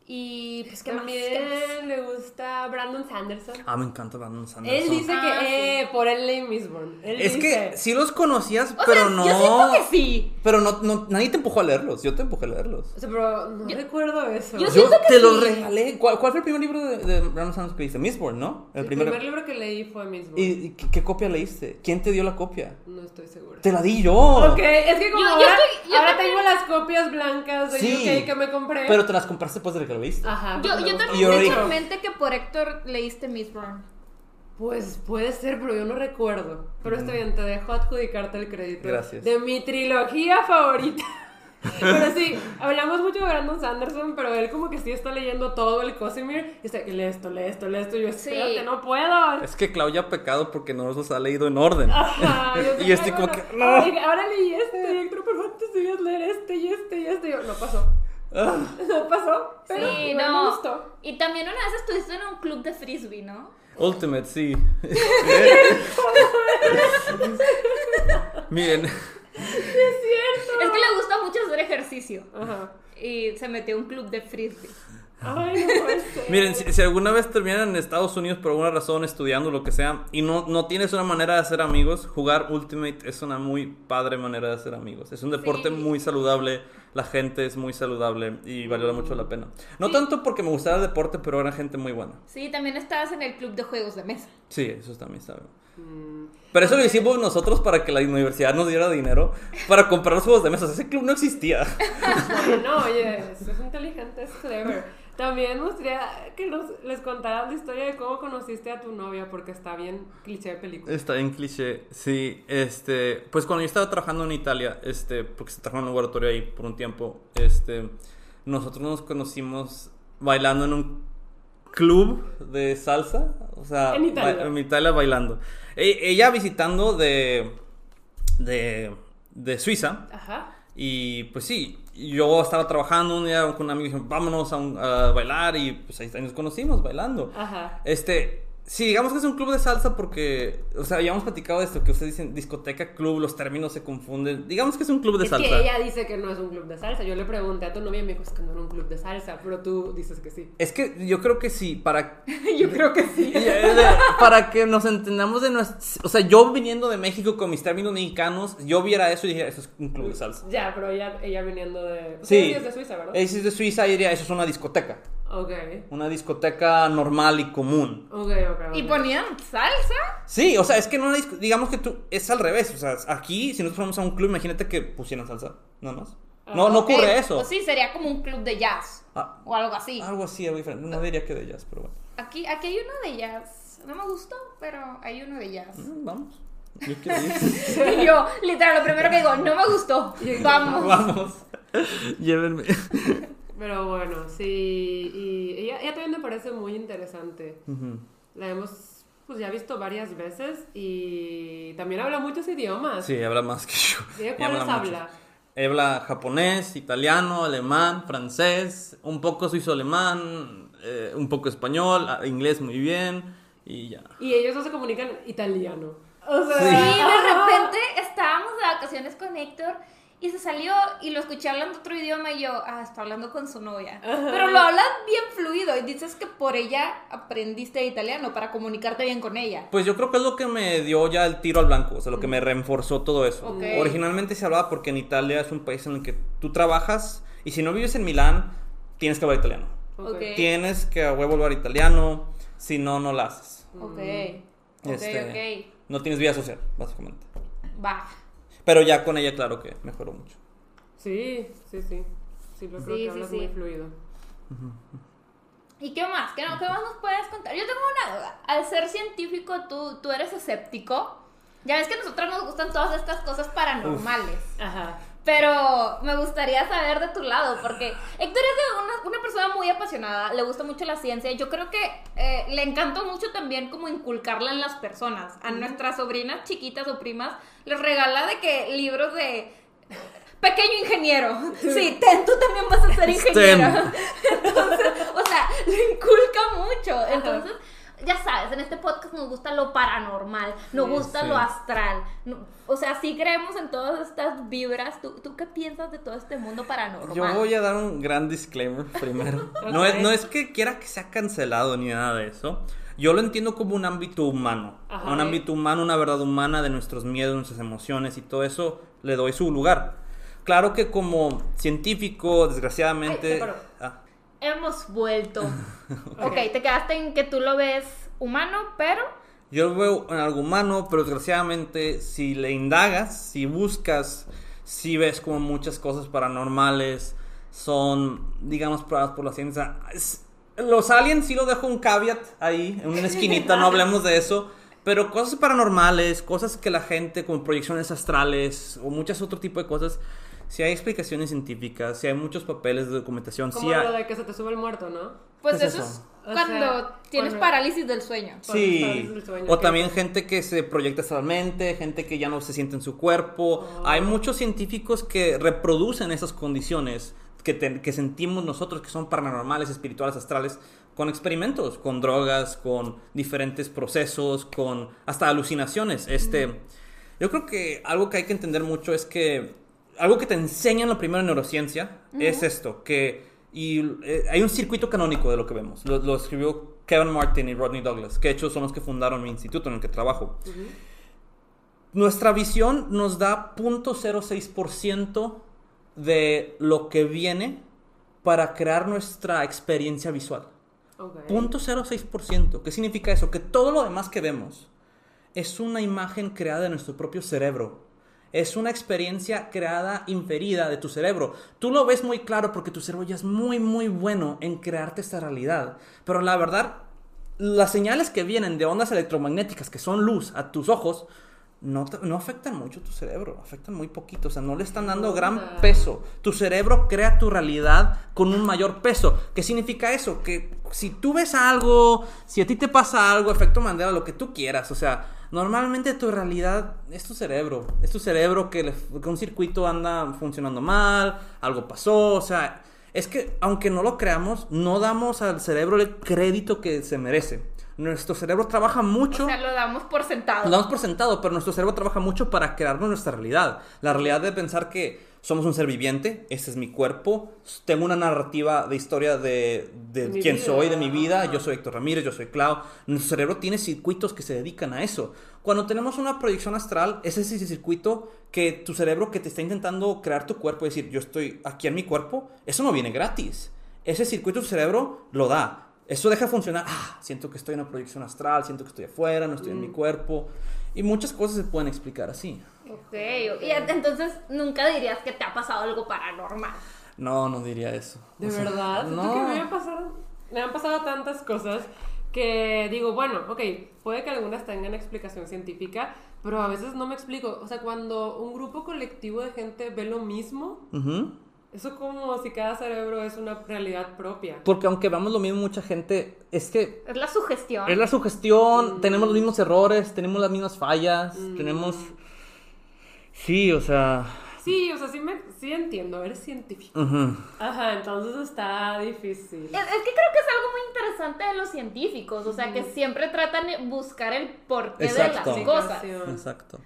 Speaker 1: Y pues que
Speaker 2: También le gusta Brandon Sanderson.
Speaker 3: Ah, me encanta Brandon Sanderson.
Speaker 2: Él dice
Speaker 1: Ah,
Speaker 2: que, eh, por él Misborn. Él
Speaker 3: es
Speaker 2: dice,
Speaker 3: que sí los conocías,
Speaker 1: O
Speaker 3: pero
Speaker 1: sea,
Speaker 3: no.
Speaker 1: yo siento que sí.
Speaker 3: Pero no, no, nadie te empujó a leerlos. Yo te empujé a leerlos.
Speaker 2: O sea, pero no recuerdo eso.
Speaker 1: yo
Speaker 3: Yo
Speaker 1: siento que
Speaker 3: te los
Speaker 1: sí.
Speaker 3: regalé. ¿Cuál, cuál fue el primer libro de, de Brandon Sanderson que leíste? Mistborn, ¿no?
Speaker 2: el primer libro que leí fue Misborn.
Speaker 3: ¿Y, y qué, qué copia leíste? ¿Quién te dio la copia?
Speaker 2: No estoy segura.
Speaker 3: Te la di yo.
Speaker 2: Ok, es que como
Speaker 1: Yo- yo
Speaker 2: ahora,
Speaker 1: estoy- yo
Speaker 2: ahora
Speaker 1: también-
Speaker 2: tengo las copias blancas de
Speaker 3: Sí.
Speaker 2: UK que me compré.
Speaker 3: Pero te las compraste después de que leíste.
Speaker 2: Ajá.
Speaker 1: Yo, yo también tengo en mente que por Héctor leíste Mistborn.
Speaker 2: Pues puede ser, pero yo no recuerdo. Pero está bien, te dejo adjudicarte el crédito.
Speaker 3: Gracias.
Speaker 2: De mi trilogía favorita. pero sí, hablamos mucho de Brandon Sanderson, pero él como que sí está leyendo todo el Cosimir. Y está, lee esto, lee esto, lee esto. Y yo,
Speaker 1: Sí.
Speaker 2: espérate, no puedo.
Speaker 3: Es que Claudia ha pecado porque no los ha leído en orden.
Speaker 2: Ajá, yo
Speaker 3: Y estoy
Speaker 2: "Ay,
Speaker 3: como que, no.
Speaker 2: ahora leí este, Héctor, pero antes debías leer este y este y este. Y yo, no pasó.
Speaker 3: Ah,
Speaker 2: No pasó. Pero
Speaker 1: Sí, no.
Speaker 2: me gustó.
Speaker 1: Y también una vez estuviste en un club de frisbee, ¿no?
Speaker 3: Ultimate, sí. Miren,
Speaker 1: Es que le gusta mucho hacer ejercicio.
Speaker 2: Ajá.
Speaker 1: Y se metió a un club de frisbee.
Speaker 2: Ay, no puede ser.
Speaker 3: miren, si, si alguna vez terminan en Estados Unidos por alguna razón estudiando lo que sea y no, no tienes una manera de hacer amigos, jugar Ultimate es una muy padre manera de hacer amigos. Es un deporte
Speaker 1: Sí.
Speaker 3: muy saludable, la gente es muy saludable y valió mucho la pena. No
Speaker 1: Sí.
Speaker 3: tanto porque me gustaba el deporte, pero era gente muy buena.
Speaker 1: Sí, también estabas en el club de juegos de mesa.
Speaker 3: Sí, eso también está bien.
Speaker 2: Mm,
Speaker 3: Pero eso lo hicimos nosotros para que la universidad nos diera dinero para comprar los juegos de mesa. Ese club no existía.
Speaker 2: No, oye, es, es inteligente, es clever. También me gustaría que nos, les contaras la historia de cómo conociste a tu novia, porque está bien cliché de película.
Speaker 3: Está bien cliché. Sí, este, pues cuando yo estaba trabajando en Italia, este, porque se trabajó en un laboratorio ahí por un tiempo, este, nosotros nos conocimos bailando en un club de salsa, o sea,
Speaker 2: En Italia.
Speaker 3: ba- en Italia bailando. E- ella visitando de, de, de Suiza.
Speaker 2: Ajá.
Speaker 3: Y pues sí, yo estaba trabajando un día con un amigo y dijimos, vámonos a, un- a bailar y pues ahí nos conocimos bailando.
Speaker 2: Ajá.
Speaker 3: Este, sí, digamos que es un club de salsa porque, o sea, ya hemos platicado de esto, que ustedes dicen discoteca, club, los términos se confunden. Digamos que es un club de
Speaker 2: es
Speaker 3: salsa.
Speaker 2: que ella dice que no es un club de salsa. Yo le pregunté a tu novia y me dijo es que no era un club de salsa, pero tú dices que sí.
Speaker 3: Es que yo creo que sí, para,
Speaker 2: Yo creo que sí.
Speaker 3: para que nos entendamos de nuestro... O sea, yo viniendo de México con mis términos mexicanos, yo viera eso y dijera, eso es un club de salsa.
Speaker 2: Ya, pero ella, ella viniendo de...
Speaker 3: Sí.
Speaker 2: Ella es de Suiza, ¿verdad?
Speaker 3: Ese es de Suiza y diría, eso es una discoteca.
Speaker 2: Ok.
Speaker 3: Una discoteca normal y común.
Speaker 2: Ok, ok, ok.
Speaker 1: ¿Y ponían salsa?
Speaker 3: Sí, o sea, es que no, digamos que tú, es al revés, o sea, aquí, si nosotros fuéramos a un club, imagínate que pusieran salsa, nada más. No, no ocurre eso.
Speaker 1: Pues sí, sería como un club de jazz.
Speaker 3: Ah,
Speaker 1: O algo así.
Speaker 3: algo así, algo diferente. No diría que de jazz, pero bueno.
Speaker 1: Aquí, aquí hay uno de jazz. No me gustó, pero hay uno de jazz.
Speaker 3: Mm, Vamos. Yo quiero ir.
Speaker 1: Y yo, literal, lo primero que digo, no me gustó. Vamos.
Speaker 3: Vamos. Llévenme.
Speaker 2: Pero bueno, sí. Y ella, ella también me parece muy interesante.
Speaker 3: Ujú.
Speaker 2: La hemos pues ya visto varias veces y también habla muchos idiomas.
Speaker 3: Sí, habla más que yo.
Speaker 2: ¿Ella
Speaker 3: Y
Speaker 2: cuáles habla?
Speaker 3: Habla japonés, italiano, alemán, francés, un poco suizo-alemán, eh, un poco español, ah, inglés muy bien y ya.
Speaker 2: Y ellos no se comunican italiano. O sea,
Speaker 1: Sí, de repente estábamos de vacaciones con Héctor y se salió y lo escuché hablando otro idioma y yo, ah, está hablando con su novia. Pero lo hablas bien fluido y dices que por ella aprendiste italiano para comunicarte bien con ella.
Speaker 3: Pues yo creo que es lo que me dio ya el tiro al blanco, o sea, lo que me reforzó todo eso. Originalmente se hablaba porque en Italia es un país en el que tú trabajas y si no vives en Milán, tienes que hablar italiano. Tienes que a huevo hablar italiano, si no, no lo haces.
Speaker 1: Ok. Ok,
Speaker 3: Este, No tienes vida social, básicamente.
Speaker 1: Va.
Speaker 3: Pero ya con ella, claro que mejoró mucho.
Speaker 2: Sí, sí, sí. Sí, lo creo
Speaker 1: Sí,
Speaker 2: que
Speaker 1: sí,
Speaker 2: hablas
Speaker 1: sí.
Speaker 2: muy fluido.
Speaker 1: ¿Y qué más? ¿Qué, no- qué más nos puedes contar? Yo tengo una duda. Al ser científico, ¿tú, tú eres escéptico. Ya ves que a nosotros nos gustan todas estas cosas paranormales.
Speaker 2: Ajá.
Speaker 1: Pero me gustaría saber de tu lado, porque Héctor es de una, una persona muy apasionada, le gusta mucho la ciencia. Yo creo que eh, le encantó mucho también como inculcarla en las personas. A nuestras sobrinas chiquitas o primas les regala de que libros de pequeño ingeniero. Sí, ten, tú también vas a ser ingeniero. Entonces, o sea, le inculca mucho. Entonces, ya sabes, en este podcast nos gusta lo paranormal, nos
Speaker 2: Sí,
Speaker 1: gusta
Speaker 3: sí.
Speaker 1: lo astral. no- o sea, sí creemos en todas estas vibras. ¿Tú, ¿Tú qué piensas de todo este mundo paranormal?
Speaker 3: Yo voy a dar un gran disclaimer primero. no, es, no es que quiera que sea cancelado ni nada de eso. Yo lo entiendo como un ámbito humano.
Speaker 2: Ajá.
Speaker 3: un ámbito humano, una verdad humana de nuestros miedos, nuestras emociones y todo eso, le doy su lugar. Claro que como científico, desgraciadamente...
Speaker 2: Ay,
Speaker 1: Hemos vuelto. ok,
Speaker 2: Ok.
Speaker 1: te quedaste en que tú lo ves humano, pero...
Speaker 3: Yo lo veo en algo humano, pero desgraciadamente si le indagas, si buscas, si ves como muchas cosas paranormales son, digamos, probadas por la ciencia. Los aliens sí lo dejo un caveat ahí, en una esquinita, no hablemos de eso. Pero cosas paranormales, cosas que la gente, como proyecciones astrales o muchas otro tipo de cosas, si hay explicaciones científicas, si hay muchos papeles de documentación,
Speaker 2: Como
Speaker 3: sí hay-
Speaker 2: lo de que se te sube el muerto, ¿no?
Speaker 1: Pues
Speaker 3: ¿Qué es
Speaker 1: eso,
Speaker 3: eso?
Speaker 1: es
Speaker 2: O
Speaker 1: cuando
Speaker 2: sea,
Speaker 1: tienes
Speaker 2: cuando-
Speaker 1: parálisis del sueño.
Speaker 3: Sí,
Speaker 2: del sueño,
Speaker 3: o también gente que se proyecta astralmente, gente que ya no se siente en su cuerpo. Hay muchos científicos que reproducen esas condiciones que, te- que sentimos nosotros, que son paranormales, espirituales, astrales, con experimentos, con drogas, con diferentes procesos, con hasta alucinaciones. Este, yo creo que algo que hay que entender mucho es que algo que te enseñan lo primero en neurociencia es esto, que y eh, hay un circuito canónico de lo que vemos. Lo, lo escribió Kevin Martin y Rodney Douglas, que de hecho son los que fundaron mi instituto en el que trabajo. Nuestra visión nos da 0.06% de lo que viene para crear nuestra experiencia visual.
Speaker 2: Ok.
Speaker 3: 0.06%. ¿Qué significa eso? Que todo lo demás que vemos es una imagen creada de nuestro propio cerebro. Es una experiencia creada, inferida de tu cerebro. Tú lo ves muy claro porque tu cerebro ya es muy, muy bueno en crearte esta realidad. Pero la verdad, las señales que vienen de ondas electromagnéticas, que son luz a tus ojos, no, te- no afectan mucho tu cerebro, afectan muy poquito, o sea, no le están dando gran peso. Tu cerebro crea tu realidad con un mayor peso. ¿Qué significa eso? Que si tú ves algo, si a ti te pasa algo, efecto Mandela, lo que tú quieras, o sea, normalmente tu realidad es tu cerebro, es tu cerebro que, le- que un circuito anda funcionando mal, algo pasó, o sea, es que aunque no lo creamos, no damos al cerebro el crédito que se merece. Nuestro cerebro trabaja mucho.
Speaker 1: O sea, lo damos por sentado.
Speaker 3: Lo damos por sentado, pero nuestro cerebro trabaja mucho para crearnos nuestra realidad. La realidad de pensar que somos un ser viviente, este es mi cuerpo, tengo una narrativa de historia de, de quién
Speaker 2: vida,
Speaker 3: soy, de mi vida, yo soy Héctor Ramírez, yo soy Clau. Nuestro cerebro tiene circuitos que se dedican a eso. Cuando tenemos una proyección astral, ese es ese circuito que tu cerebro que te está intentando crear tu cuerpo, decir, yo estoy aquí en mi cuerpo, eso no viene gratis. Ese circuito tu cerebro lo da. Eso deja de funcionar. Ah, siento que estoy en una proyección astral, siento que estoy afuera, no estoy en mi cuerpo. Y muchas cosas se pueden explicar así.
Speaker 1: Ok, y entonces nunca dirías que te ha pasado algo paranormal.
Speaker 3: No, no diría eso.
Speaker 2: De
Speaker 3: O sea,
Speaker 2: verdad,
Speaker 3: no.
Speaker 2: que me han, pasado, me han pasado tantas cosas que digo, bueno, ok, puede que algunas tengan explicación científica, pero a veces no me explico. O sea, cuando un grupo colectivo de gente ve lo mismo,
Speaker 3: Ujú.
Speaker 2: Eso como si cada cerebro es una realidad propia.
Speaker 3: Porque aunque veamos lo mismo, mucha gente, es que
Speaker 1: Es la sugestión.
Speaker 3: es la sugestión, tenemos los mismos errores, tenemos las mismas fallas, tenemos... Sí, o sea...
Speaker 2: Sí, o sea, sí, me, sí entiendo, eres científico. Ajá, entonces está difícil.
Speaker 1: Es, es que creo que es algo muy interesante de los científicos, o sea, que siempre tratan de buscar el porqué
Speaker 3: Exacto.
Speaker 1: de las cosas.
Speaker 3: Exacto.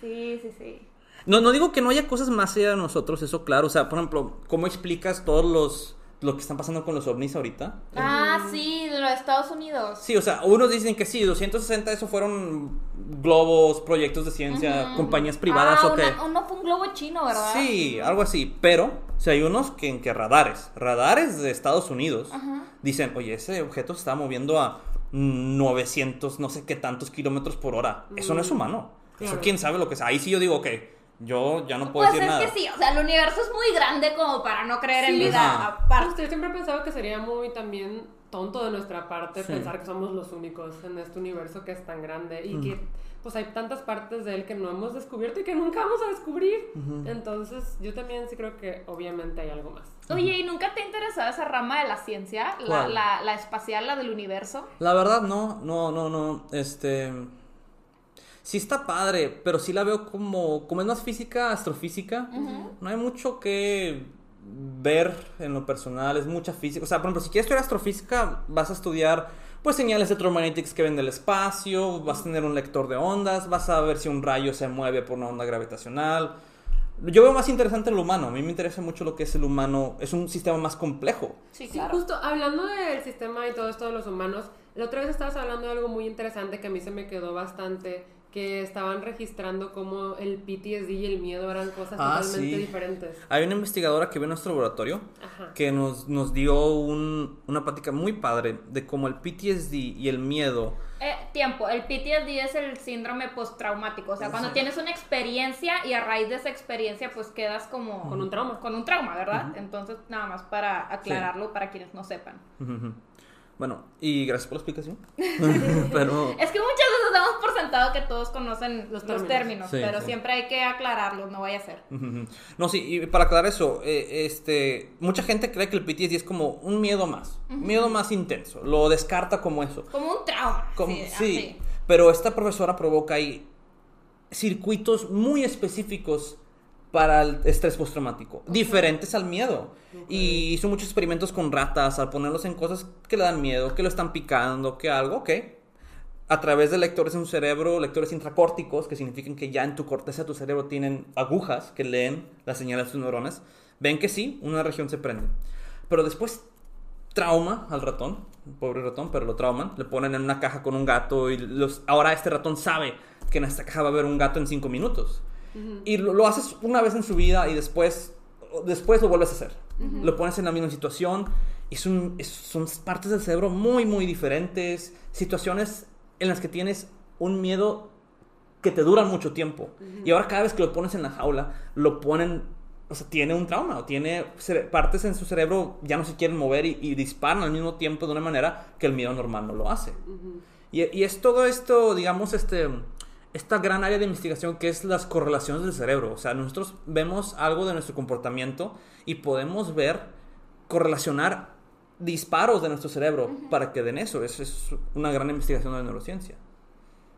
Speaker 1: Sí, sí, sí.
Speaker 3: No, no digo que no haya cosas más allá de nosotros, eso claro. O sea, por ejemplo, ¿cómo explicas todos los... lo que están pasando con los ovnis ahorita?
Speaker 1: Ah, sí, de los Estados Unidos.
Speaker 3: Sí, o sea, unos dicen que sí, 260 eso fueron globos, proyectos de ciencia, compañías privadas
Speaker 1: ah,
Speaker 3: o qué.
Speaker 1: una- uno fue un globo chino, ¿verdad?
Speaker 3: Sí, algo así. Pero, si hay unos que en que radares, radares de Estados Unidos, dicen, oye, ese objeto se está moviendo a 900, no sé qué tantos kilómetros por hora. Eso no es humano. Eso quién sabe lo que es. Ahí sí yo digo, ok, yo ya no puedo
Speaker 1: Pues
Speaker 3: decir
Speaker 1: es
Speaker 3: nada.
Speaker 1: que sí, o sea, el universo es muy grande como para no creer en vida aparte.
Speaker 2: Yo siempre he pensado que sería muy también tonto de nuestra parte
Speaker 3: Sí.
Speaker 2: pensar que somos los únicos en este universo que es tan grande y que pues hay tantas partes de él que no hemos descubierto y que nunca vamos a descubrir. Entonces yo también sí creo que obviamente hay algo más.
Speaker 1: Oye, ¿y nunca te ha interesado esa rama de la ciencia? La, la, la espacial, la del universo.
Speaker 3: La verdad, no, no, no, no. Este. Sí está padre, pero sí la veo como. Como es más física, astrofísica. No hay mucho que ver en lo personal. Es mucha física. O sea, por ejemplo, si quieres estudiar astrofísica, vas a estudiar. Pues señales electromagnéticas que ven del espacio, vas a tener un lector de ondas, vas a ver si un rayo se mueve por una onda gravitacional. Yo veo más interesante lo humano, a mí me interesa mucho lo que es el humano, es un sistema más complejo.
Speaker 1: Sí,
Speaker 2: Sí, justo hablando del sistema y todo esto de los humanos, la otra vez estabas hablando de algo muy interesante que a mí se me quedó bastante, que estaban registrando cómo el PTSD y el miedo eran cosas
Speaker 3: Ah,
Speaker 2: totalmente
Speaker 3: sí.
Speaker 2: diferentes.
Speaker 3: Hay una investigadora que ve nuestro laboratorio
Speaker 2: Ajá.
Speaker 3: que nos, nos dio un- una plática muy padre de cómo el PTSD y el miedo.
Speaker 1: Eh, tiempo, el PTSD es el síndrome postraumático, o sea, cuando tienes una experiencia y a raíz de esa experiencia pues quedas como...
Speaker 2: Con un trauma.
Speaker 1: Con un trauma, ¿verdad? Entonces, nada más para aclararlo para quienes no sepan.
Speaker 3: Ujú. Bueno, y gracias por la explicación. pero...
Speaker 1: Es que muchas veces damos por sentado que todos conocen los, términos,
Speaker 2: términos.
Speaker 3: Sí,
Speaker 1: pero
Speaker 3: sí.
Speaker 1: siempre hay que aclararlos, no vaya a ser.
Speaker 3: No, sí, y para aclarar eso, eh, este, mucha gente cree que el PTSD es como un miedo más, un miedo más intenso, lo descarta como eso.
Speaker 1: Como un trauma.
Speaker 3: Como-
Speaker 1: sí,
Speaker 3: sí, pero esta profesora provoca ahí circuitos muy específicos para el estrés postraumático, diferentes al miedo. Y hizo muchos experimentos con ratas al ponerlos en cosas que le dan miedo, que lo están picando, que algo, ok. A través de lectores en su cerebro, lectores intracórticos, que significan que ya en tu corteza de tu cerebro tienen agujas que leen las señales de tus neuronas, ven que sí, una región se prende. Pero después trauma al ratón, pobre ratón, pero lo trauman, le ponen en una caja con un gato y los, ahora este ratón sabe que en esta caja va a haber un gato en cinco minutos. Y lo, lo haces una vez en su vida y después, después lo vuelves a hacer. Lo pones en la misma situación y son, es- son partes del cerebro muy, muy diferentes, situaciones en las que tienes un miedo que te duran mucho tiempo. Y ahora cada vez que lo pones en la jaula, lo ponen, o sea, tiene un trauma, o tiene partes en su cerebro ya no se quieren mover y, y disparan al mismo tiempo de una manera que el miedo normal no lo hace. y, y es todo esto, digamos, este, esta gran área de investigación que es las correlaciones del cerebro. O sea, nosotros vemos algo de nuestro comportamiento y podemos ver, correlacionar disparos de nuestro cerebro para que den eso. Eso es una gran investigación de la neurociencia.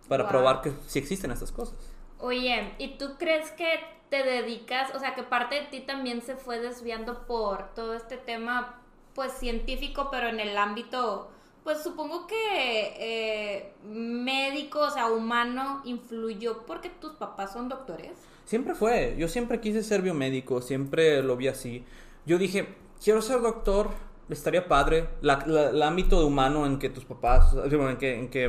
Speaker 3: Para
Speaker 1: Wow.
Speaker 3: probar que sí existen estas cosas.
Speaker 1: Oye, ¿y tú crees que te dedicas, o sea, que parte de ti también se fue desviando por todo este tema, pues científico, pero en el ámbito, pues supongo que eh, médico, o sea, humano, influyó porque tus papás son doctores?
Speaker 3: Siempre fue. Yo siempre quise ser biomédico, siempre lo vi así. Yo dije, quiero ser doctor, estaría padre. La- la- el ámbito de humano en que tus papás, en que... En que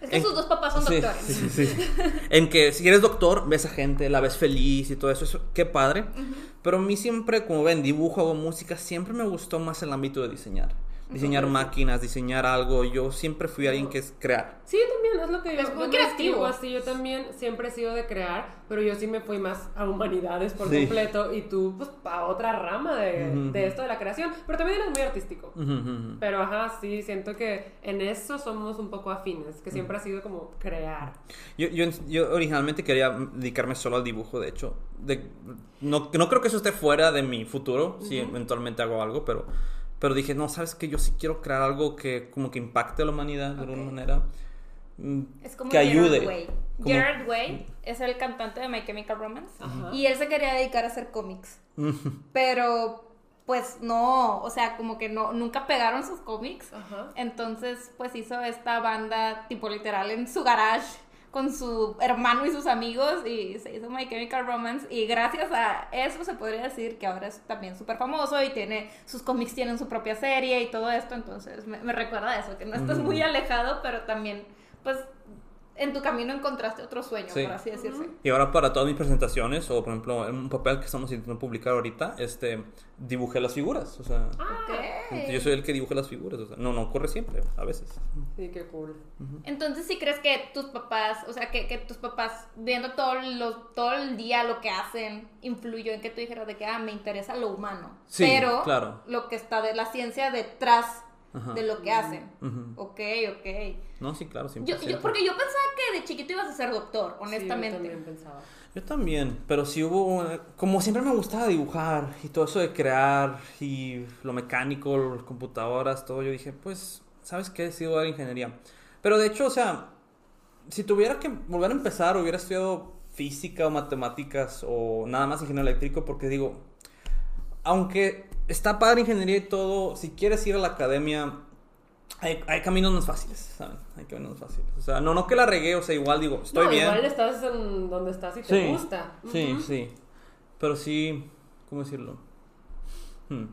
Speaker 1: Es que
Speaker 3: en-
Speaker 1: sus dos papás son
Speaker 3: sí,
Speaker 1: doctores.
Speaker 3: sí, sí, sí. en que si eres doctor, ves a gente, la ves feliz y todo eso, eso qué padre. Pero a mí siempre, como ven, dibujo o música, siempre me gustó más el ámbito de diseñar. Diseñar máquinas, diseñar algo. Yo siempre fui alguien que es crear.
Speaker 2: Sí, yo también, es lo que yo,
Speaker 1: Es muy creativo.
Speaker 2: así, yo también siempre he sido de crear, pero yo sí me fui más a humanidades por
Speaker 3: Sí.
Speaker 2: completo y tú pues a otra rama de,
Speaker 3: Ujú.
Speaker 2: de esto de la creación, pero también eres muy artístico.
Speaker 3: Ujú, ujú.
Speaker 2: Pero ajá, sí, siento que en eso somos un poco afines, que siempre ha sido como crear.
Speaker 3: Yo, yo, yo originalmente quería dedicarme solo al dibujo, de hecho. De, no, no creo que eso esté fuera de mi futuro, si eventualmente hago algo, pero, pero dije, no, sabes que yo sí quiero crear algo que como que impacte a la humanidad de alguna manera. mm,
Speaker 1: Es como
Speaker 3: que
Speaker 1: Gerard
Speaker 3: ayude.
Speaker 1: Way.
Speaker 3: Como-
Speaker 1: Gerard Way es el cantante de My Chemical Romance
Speaker 2: Ajá.
Speaker 1: y él se quería dedicar a hacer cómics. Pero pues no, o sea, como que no nunca pegaron sus cómics.
Speaker 2: Ajá.
Speaker 1: Entonces, pues hizo esta banda tipo literal en su garage con su hermano y sus amigos y se hizo My Chemical Romance y gracias a eso se podría decir que ahora es también súper famoso y tiene sus cómics tienen su propia serie y todo esto, entonces me, me recuerda eso, que no estás muy alejado, pero también pues en tu camino encontraste otro sueño,
Speaker 3: Sí.
Speaker 1: por así decirse.
Speaker 3: Y ahora para todas mis presentaciones, o por ejemplo, en un papel que estamos intentando publicar ahorita, este, dibujé las figuras. O sea,
Speaker 1: Ok.
Speaker 3: yo soy el que dibuje las figuras. O sea, no, no ocurre siempre, a veces.
Speaker 2: Sí, qué cool.
Speaker 1: Entonces, ¿sí crees que tus papás, o sea, que, que tus papás, viendo todo, lo, todo el día lo que hacen, influyó en que tú dijeras de que, ah, me interesa lo humano?
Speaker 3: Sí,
Speaker 1: Pero
Speaker 3: claro.
Speaker 1: lo que está de la ciencia detrás
Speaker 3: Ajá.
Speaker 1: de lo que hacen.
Speaker 3: Ujú.
Speaker 1: Ok, ok.
Speaker 3: No, sí, claro, siempre.
Speaker 1: Yo, yo, porque yo pensaba que de chiquito ibas a ser doctor,
Speaker 2: Sí, yo
Speaker 1: honestamente.
Speaker 2: también pensaba.
Speaker 3: Yo también, pero sí hubo, como siempre me gustaba dibujar y todo eso de crear y lo mecánico, las computadoras, todo, yo dije, pues, ¿sabes qué? Decido dar ingeniería. Pero de hecho, o sea, si tuviera que volver a empezar, hubiera estudiado física o matemáticas o nada más ingeniería eléctrico, porque digo, aunque está padre ingeniería y todo, si quieres ir a la academia, hay, hay caminos más fáciles, ¿saben? Hay caminos más fáciles. O sea, no, no que la regué, o sea, igual digo, estoy
Speaker 2: no,
Speaker 3: bien.
Speaker 2: igual estás en donde estás y te gusta.
Speaker 3: Sí, sí. Pero sí, ¿cómo decirlo? Hmm.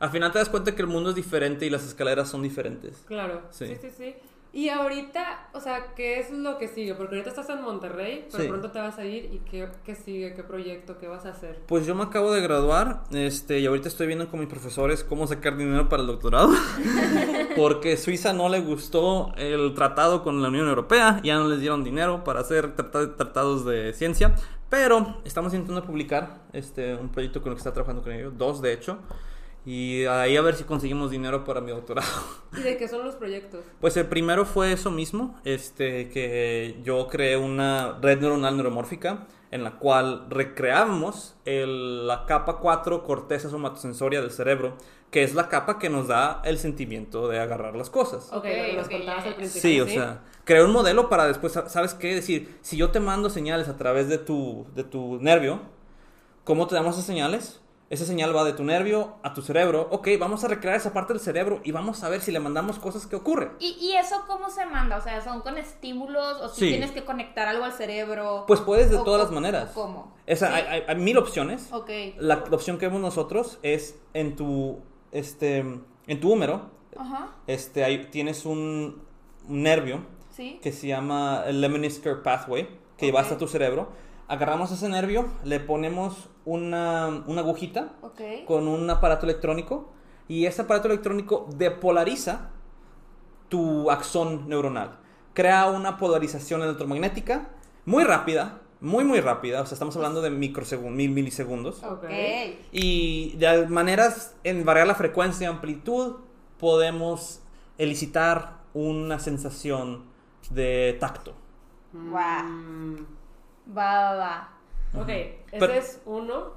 Speaker 3: Al final te das cuenta que el mundo es diferente y las escaleras son diferentes.
Speaker 2: Claro,
Speaker 3: Sí.
Speaker 2: sí. sí, sí, Y ahorita, o sea, ¿qué es lo que sigue? Porque ahorita estás en Monterrey, pero
Speaker 3: Sí.
Speaker 2: pronto te vas a ir y ¿qué, qué sigue? ¿Qué proyecto? ¿Qué vas a hacer?
Speaker 3: Pues yo me acabo de graduar, este, y ahorita estoy viendo con mis profesores cómo sacar dinero para el doctorado. Porque Suiza no le gustó el tratado con la Unión Europea, ya no les dieron dinero para hacer trata- tratados de ciencia. Pero estamos intentando publicar este, un proyecto con el que está trabajando con ellos, dos de hecho. Y ahí a ver si conseguimos dinero para mi doctorado.
Speaker 2: ¿Y de qué son los proyectos?
Speaker 3: Pues el primero fue eso mismo, este, que yo creé una red neuronal neuromórfica en la cual recreábamos el- la capa 4 corteza somatosensoria del cerebro, que es la capa que nos da el sentimiento de agarrar las cosas.
Speaker 2: Ok, lo que nos
Speaker 1: ok,
Speaker 2: contabas
Speaker 1: ya,
Speaker 2: al principio.
Speaker 3: Sí, o sea, creé un modelo para después, ¿sabes qué? Decir, si yo te mando señales a través de tu, de tu nervio, ¿cómo te damos esas señales? Esa señal va de tu nervio a tu cerebro. Ok, vamos a recrear esa parte del cerebro y vamos a ver si le mandamos cosas que ocurren.
Speaker 1: ¿Y, y eso cómo se manda? O sea, ¿son con estímulos o si
Speaker 3: Sí.
Speaker 1: tienes que conectar algo al cerebro?
Speaker 3: Pues puedes de todas las maneras.
Speaker 1: o ¿Cómo?
Speaker 3: Esa,
Speaker 1: ¿Sí?
Speaker 3: hay, hay- hay mil opciones.
Speaker 1: Ok.
Speaker 3: La, la opción que vemos nosotros es en tu, este, en tu húmero,
Speaker 1: Ajá,
Speaker 3: este, ahí tienes un, un nervio
Speaker 1: sí.
Speaker 3: que se llama el Lemniscate Pathway, que va hasta tu cerebro. Agarramos ese nervio, le ponemos una, una agujita con un aparato electrónico y ese aparato electrónico depolariza tu axón neuronal. Crea una polarización electromagnética muy rápida, muy muy rápida, o sea, estamos hablando de microsegundos, mil milisegundos. Y de maneras en variar la frecuencia y amplitud podemos elicitar una sensación de tacto.
Speaker 1: Guau.
Speaker 2: Mm,
Speaker 1: Va, va, va.
Speaker 2: Ok, ese
Speaker 3: Pero-
Speaker 2: es uno.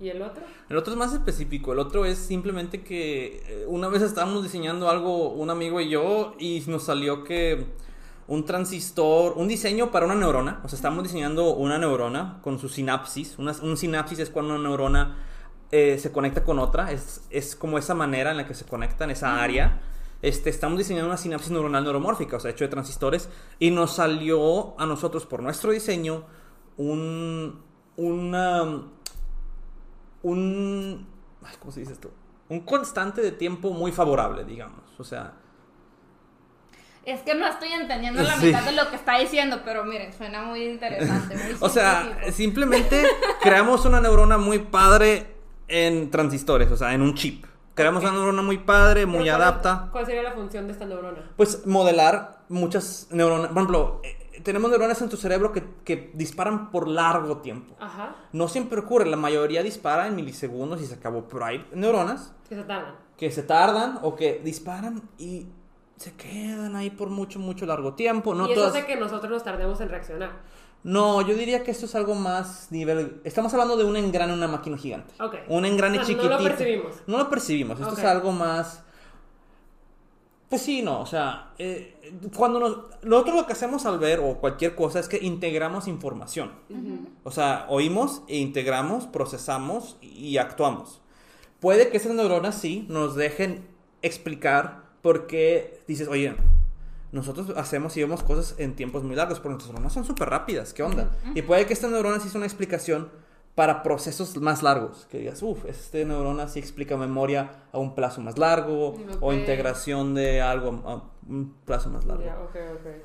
Speaker 2: ¿Y el otro?
Speaker 3: El otro es más específico, el otro es simplemente que eh, una vez estábamos diseñando algo, un amigo y yo, y nos salió que un transistor, un diseño para una neurona, o sea, estamos diseñando una neurona con su sinapsis, una- un sinapsis es cuando una neurona eh, se conecta con otra, es, es como esa manera en la que se conectan, esa área. Este, estamos diseñando una sinapsis neuronal neuromórfica, o sea, hecho de transistores, y nos salió a nosotros por nuestro diseño un, una, un, ay, ¿cómo se dice esto? Un constante de tiempo muy favorable, digamos. O sea,
Speaker 1: Es que no estoy entendiendo la
Speaker 3: Sí.
Speaker 1: mitad de lo que está diciendo, pero miren, suena muy interesante. Muy
Speaker 3: o sea, simplemente creamos una neurona muy padre en transistores, o sea, en un chip. Creamos una neurona muy padre, muy
Speaker 2: Pero ¿cuál-
Speaker 3: adapta.
Speaker 2: ¿Cuál sería la función de esta neurona?
Speaker 3: Pues modelar muchas neuronas. Por ejemplo, tenemos neuronas en tu cerebro que, que disparan por largo tiempo.
Speaker 2: Ajá.
Speaker 3: No siempre ocurre, la mayoría dispara en milisegundos y se acabó. Pero hay neuronas
Speaker 2: Que se tardan.
Speaker 3: que se tardan o que disparan y se quedan ahí por mucho, mucho largo tiempo. No,
Speaker 2: y eso
Speaker 3: todas-
Speaker 2: hace que nosotros nos tardemos en reaccionar.
Speaker 3: no yo diría que esto es algo más nivel... Estamos hablando de un engrane en una máquina gigante.
Speaker 2: Ok.
Speaker 3: Un engrane
Speaker 2: O sea, no
Speaker 3: chiquitito.
Speaker 2: lo percibimos.
Speaker 3: No lo percibimos. Esto es algo más... Pues sí, no, o sea, eh, cuando nos, nosotros lo que hacemos al ver o cualquier cosa es que integramos información. O sea, oímos e integramos, procesamos y actuamos. Puede que esas neuronas sí nos dejen explicar por qué dices, oye, nosotros hacemos y vemos cosas en tiempos muy largos, pero nuestras neuronas son súper rápidas, ¿qué onda? Y puede que estas neuronas hizo una explicación para procesos más largos, que digas, uff, este neurona sí explica memoria a un plazo más largo o integración de algo a un plazo más largo.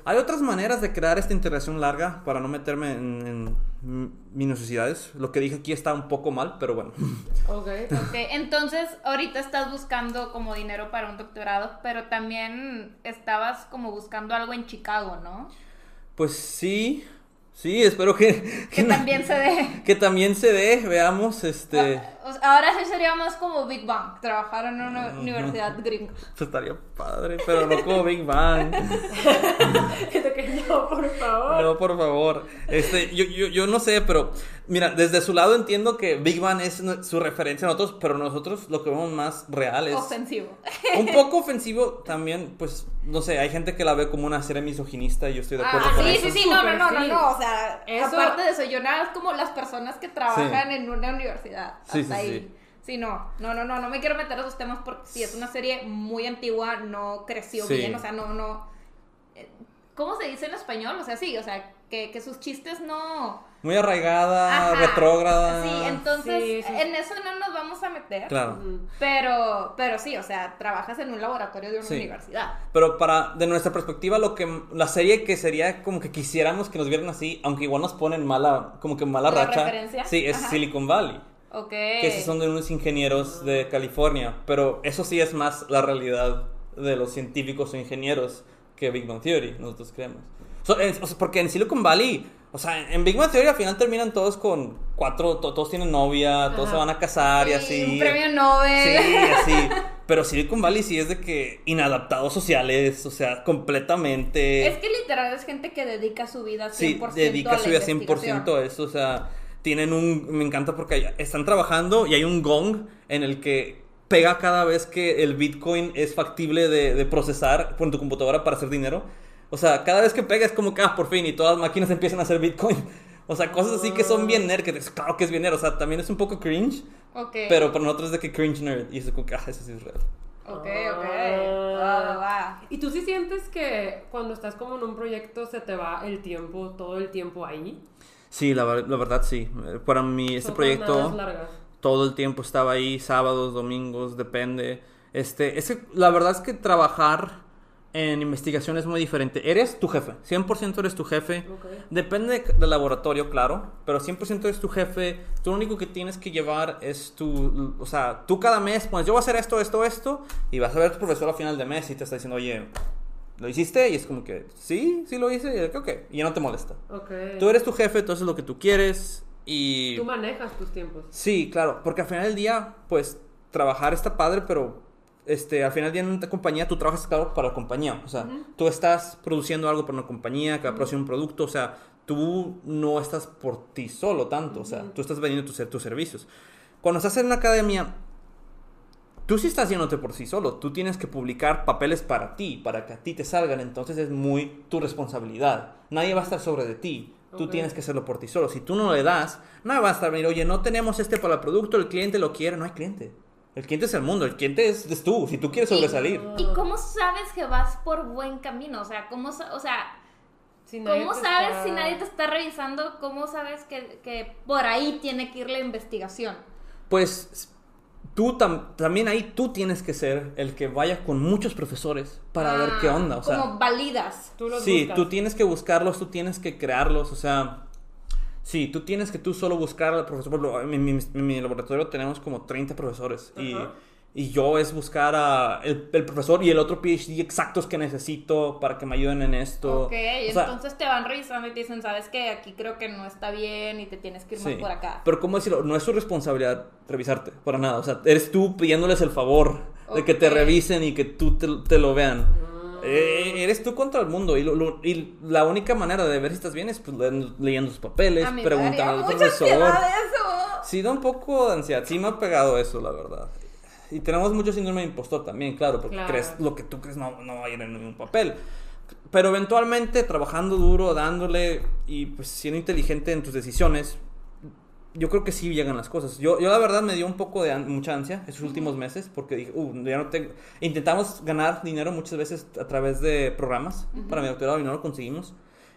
Speaker 3: Hay otras maneras de crear esta integración larga para no meterme en, en minuciosidades. Lo que dije aquí está un poco mal, pero bueno.
Speaker 2: Ok,
Speaker 1: entonces ahorita estás buscando como dinero para un doctorado, pero también estabas como buscando algo en Chicago, ¿no?
Speaker 3: Pues sí, sí, espero que,
Speaker 1: Que también se dé.
Speaker 3: que también se dé, veamos, este...
Speaker 1: O sea, Ahora sí sería más como Big Bang, trabajar en una universidad gringa.
Speaker 3: Pues estaría padre, pero no como Big Bang.
Speaker 2: No, por favor.
Speaker 3: No, por favor. Este, yo, yo, yo no sé, pero mira, desde su lado entiendo que Big Bang es su referencia a nosotros, pero nosotros lo que vemos más real es...
Speaker 1: Ofensivo.
Speaker 3: Un poco ofensivo también, pues, no sé, hay gente que la ve como una serie misoginista y yo estoy de acuerdo
Speaker 1: Ah,
Speaker 3: con
Speaker 1: sí,
Speaker 3: eso.
Speaker 1: sí, sí, no, no, no, no,
Speaker 2: sí.
Speaker 1: no, o sea,
Speaker 2: Eso-
Speaker 1: aparte de eso, yo nada es como las personas que trabajan en una universidad,
Speaker 3: Sí,
Speaker 1: hasta
Speaker 3: sí,
Speaker 1: ahí.
Speaker 3: sí.
Speaker 1: Sí, no, no, no, no, no me quiero meter a esos temas porque si es una serie muy antigua, no creció
Speaker 3: Sí.
Speaker 1: bien, o sea, no, no, eh, ¿cómo se dice en español? O sea, sí, o sea, que, que sus chistes no...
Speaker 3: Muy arraigada,
Speaker 1: Ajá.
Speaker 3: retrógrada.
Speaker 1: Sí, entonces,
Speaker 2: Sí, sí.
Speaker 1: en eso no nos vamos a meter.
Speaker 3: Claro.
Speaker 1: Pero, pero sí, o sea, trabajas en un laboratorio de una
Speaker 3: Sí.
Speaker 1: universidad.
Speaker 3: Pero para, de nuestra perspectiva, lo que, la serie que sería como que quisiéramos que nos vieran así, aunque igual nos ponen mala, como que mala
Speaker 1: ¿La
Speaker 3: racha.
Speaker 1: referencia?
Speaker 3: Sí, es
Speaker 1: Ajá.
Speaker 3: Silicon Valley.
Speaker 1: Ok.
Speaker 3: Que esos son de unos ingenieros de California. Pero eso sí es más la realidad de los científicos o ingenieros que Big Bang Theory, nosotros creemos. So, es- o sea, porque en Silicon Valley O sea, en Big Bang Theory al final terminan todos con cuatro, to- todos tienen novia, todos se van a casar y
Speaker 1: Sí,
Speaker 3: así.
Speaker 1: Un premio Nobel.
Speaker 3: Sí, así. Pero Silicon Valley sí es de que inadaptados sociales, o sea, completamente.
Speaker 1: Es que literal es gente que dedica su vida 100%
Speaker 3: Sí, dedica su vida
Speaker 1: investigación.
Speaker 3: 100% a eso, o sea, tienen un, me encanta porque están trabajando y hay un gong en el que pega cada vez que el Bitcoin es factible de, de procesar por tu computadora para hacer dinero. O sea, cada vez que pega es como que, ah, por fin, y todas las máquinas empiezan a hacer Bitcoin. O sea, cosas así que son bien nerd, que dices, claro que es bien nerd, o sea, también es un poco cringe,
Speaker 1: Ok.
Speaker 3: pero para nosotros es de que cringe nerd, y es como que, ah, eso sí es real.
Speaker 1: Ok, ok. Va, va, va.
Speaker 2: ¿Y tú sí sientes que cuando estás como en un proyecto se te va el tiempo, todo el tiempo ahí?
Speaker 3: Sí, la, la verdad sí. Eh, Para mí este
Speaker 2: Son
Speaker 3: proyecto... todo el tiempo estaba ahí, sábados, domingos, depende. Este, es que la verdad es que trabajar en investigación es muy diferente. Eres tu jefe, 100% eres tu jefe.
Speaker 2: Ok.
Speaker 3: Depende del laboratorio, claro, pero 100% eres tu jefe. Tú lo único que tienes que llevar es tu, o sea, tú cada mes pones, yo voy a hacer esto, esto, esto, y vas a ver a tu profesor a final de mes y te está diciendo, oye, ¿lo hiciste? Y es como que, sí, sí lo hice, y que, ok, y ya no te molesta.
Speaker 2: Ok.
Speaker 3: Tú eres tu jefe, haces lo que tú quieres y...
Speaker 2: Tú manejas tus tiempos.
Speaker 3: Sí, claro, porque al final del día, pues, trabajar está padre, pero este, al final en una compañía tú trabajas, claro, para la compañía. O sea, tú estás produciendo algo para una compañía que va a producir un producto, o sea, tú no estás por ti solo tanto, o sea, tú estás vendiendo tus, tus servicios. Cuando estás en una academia, tú sí estás yéndote por sí solo, tú tienes que publicar papeles para ti, para que a ti te salgan, entonces es muy tu responsabilidad. Nadie va a estar sobre de ti. Tú tienes que hacerlo por ti solo. Si tú no le das, nadie va a estar venir, oye, no tenemos este para el producto, el cliente lo quiere, no hay cliente. El cliente es el mundo, el cliente es, es tú, si tú quieres sobresalir.
Speaker 1: ¿Y cómo sabes que vas por buen camino? O sea, ¿cómo, o sea,
Speaker 2: Si
Speaker 1: ¿cómo sabes
Speaker 2: está-
Speaker 1: si nadie te está revisando? ¿Cómo sabes que, que por ahí tiene que ir la investigación?
Speaker 3: Pues tú tam- también ahí tú tienes que ser el que vaya con muchos profesores para ver qué
Speaker 1: Ah,
Speaker 3: onda. O sea,
Speaker 1: como validas.
Speaker 2: Tú los
Speaker 3: Sí,
Speaker 2: buscas.
Speaker 3: tú tienes que buscarlos, tú tienes que crearlos, o sea, sí, tú tienes que tú solo buscar al profesor. Por ejemplo, en mi, en mi laboratorio tenemos como 30 profesores y,
Speaker 2: Ajá.
Speaker 3: y yo es buscar a el, el profesor y el otro PhD exactos que necesito para que me ayuden en esto.
Speaker 1: Ok,
Speaker 3: O sea,
Speaker 1: entonces te van revisando y te dicen, sabes que aquí creo que no está bien y te tienes que ir más
Speaker 3: sí.
Speaker 1: por acá.
Speaker 3: Pero ¿cómo decirlo? No es su responsabilidad revisarte, para nada. O sea, eres tú pidiéndoles el favor de que te revisen y que tú te, te lo vean. Eh, eres tú contra el mundo y, lo- lo- y la única manera de ver si estás bien es pues, le- leyendo sus papeles,
Speaker 1: A
Speaker 3: preguntando al profesor.
Speaker 1: eso.
Speaker 3: Sí, da un poco de ansiedad. Sí me ha pegado eso, la verdad. Y tenemos mucho síndrome de impostor también, claro, porque
Speaker 2: Claro.
Speaker 3: crees lo que tú crees no, no va a ir en ningún papel. Pero eventualmente, trabajando duro, dándole y pues siendo inteligente en tus decisiones, yo creo que sí llegan las cosas. Yo, yo la verdad me dio un poco de an- mucha ansia esos últimos meses porque dije, uh, ya no tengo... Intentamos ganar dinero muchas veces a través de programas para mi doctorado y no lo conseguimos.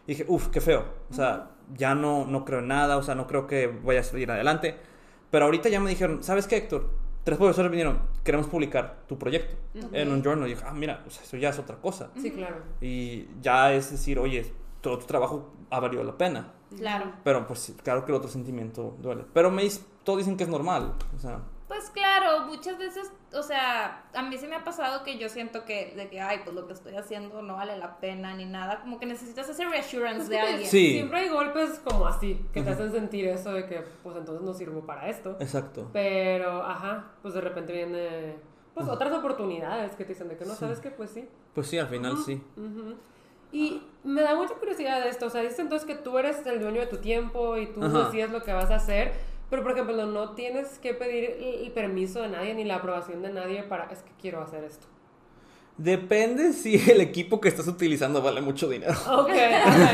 Speaker 3: Y dije, uff, qué feo. O sea, ya no, no creo en nada, o sea, no creo que vaya a salir adelante. Pero ahorita ya me dijeron, ¿sabes qué, Héctor? Tres profesores vinieron, queremos publicar tu proyecto en un journal. Y dije, ah, mira, pues eso ya es otra cosa.
Speaker 2: Sí, claro.
Speaker 3: Y ya es decir, oye, todo tu trabajo ha valido la pena.
Speaker 1: Claro.
Speaker 3: Pero pues sí, claro que el otro sentimiento duele. Pero me todos dicen que es normal. O sea,
Speaker 1: Pues claro, muchas veces, o sea, a mí se me ha pasado que yo siento que, de que, ay, pues lo que estoy haciendo no vale la pena ni nada, como que necesitas ese reassurance de alguien.
Speaker 3: Sí.
Speaker 2: Siempre hay golpes como así, que te hacen sentir eso de que, pues entonces no sirvo para esto.
Speaker 3: exacto.
Speaker 2: Pero, ajá, pues de repente viene, pues otras oportunidades que te dicen de que no sabes que, pues sí.
Speaker 3: Pues sí, al final sí.
Speaker 2: Y me da mucha curiosidad de esto, o sea, dices entonces que tú eres el dueño de tu tiempo y tú
Speaker 3: Ajá.
Speaker 2: decides lo que vas a hacer, pero por ejemplo, no tienes que pedir el, permiso de nadie ni la aprobación de nadie para, es que quiero hacer esto.
Speaker 3: Depende si el equipo que estás utilizando vale mucho dinero.
Speaker 2: Ok,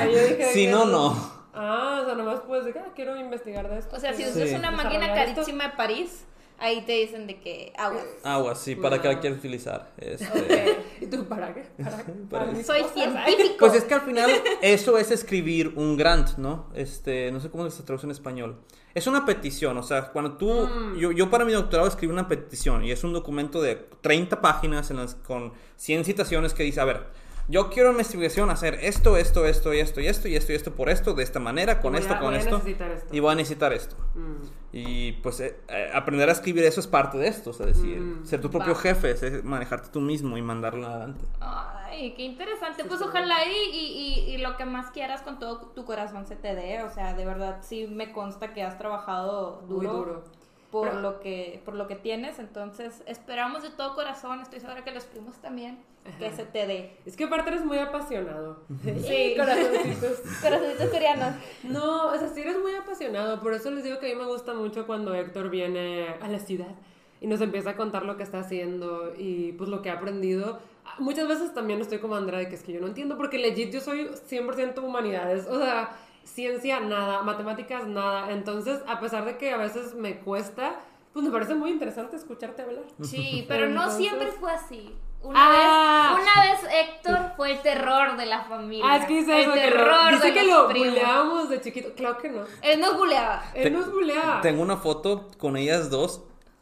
Speaker 2: yo dije
Speaker 3: Si no, no.
Speaker 2: Ah, o sea, nomás puedes decir, ah, quiero investigar de esto.
Speaker 1: O sea, si usas
Speaker 3: Sí.
Speaker 1: una máquina carísima de París, ahí te dicen de que aguas.
Speaker 3: Agua, sí, ¿para qué la quieres utilizar? Este.
Speaker 2: ¿Y tú para qué? ¿Para qué?
Speaker 3: Para
Speaker 2: mis
Speaker 1: Soy
Speaker 2: cosas.
Speaker 1: científico.
Speaker 3: Pues es que al final eso es escribir un grant, ¿no? Este, no sé cómo se traduce en español. Es una petición, o sea, cuando tú...
Speaker 2: Mm.
Speaker 3: Yo, yo para mi doctorado escribí una petición y es un documento de 30 páginas en las, con 100 citaciones que dice, a ver, yo quiero en mi investigación hacer esto, esto, esto, y esto, y esto, y esto, y esto, por esto, de esta manera, con
Speaker 2: Voy
Speaker 3: esto,
Speaker 2: a-
Speaker 3: con
Speaker 2: voy a
Speaker 3: esto.
Speaker 2: necesitar esto.
Speaker 3: Y voy a necesitar esto.
Speaker 2: Mm.
Speaker 3: Y pues eh, eh, aprender a escribir eso es parte de esto, o sea, decir,
Speaker 2: Mm.
Speaker 3: ser tu propio
Speaker 1: Va.
Speaker 3: jefe, es manejarte tú mismo y mandarlo adelante.
Speaker 1: Ay, qué interesante. Pues ojalá y, y, y- y lo que más quieras con todo tu corazón se te dé. O sea, de verdad sí me consta que has trabajado
Speaker 2: Muy
Speaker 1: duro,
Speaker 2: duro.
Speaker 1: por
Speaker 2: Pero-
Speaker 1: lo que por lo que tienes. Entonces esperamos de todo corazón. Estoy segura que los primos también que se te dé.
Speaker 2: Es que aparte eres muy apasionado.
Speaker 1: Sí.
Speaker 2: corazoncitos.
Speaker 1: Corazoncitos coreanos.
Speaker 2: No, o sea, sí eres muy apasionado. Por eso les digo que a mí me gusta mucho cuando Héctor viene a la ciudad y nos empieza a contar lo que está haciendo y pues lo que ha aprendido. Muchas veces también estoy como Andrea de que es que yo no entiendo porque legit yo soy 100% humanidades. O sea, ciencia nada, matemáticas nada. Entonces, a pesar de que a veces me cuesta, pues me parece muy interesante escucharte hablar.
Speaker 1: Sí, pero no
Speaker 2: Entonces-
Speaker 1: siempre fue así. Una,
Speaker 2: Ah.
Speaker 1: vez, una vez Héctor fue el terror de la familia.
Speaker 2: Ah, es que dice
Speaker 1: el
Speaker 2: eso,
Speaker 1: terror
Speaker 2: dice
Speaker 1: de
Speaker 2: que
Speaker 1: los
Speaker 2: lo
Speaker 1: primos.
Speaker 2: buleábamos de chiquito. Claro que no.
Speaker 1: Él nos buleaba.
Speaker 2: Él
Speaker 3: Te-
Speaker 2: nos buleaba.
Speaker 3: Tengo una foto con ellas dos.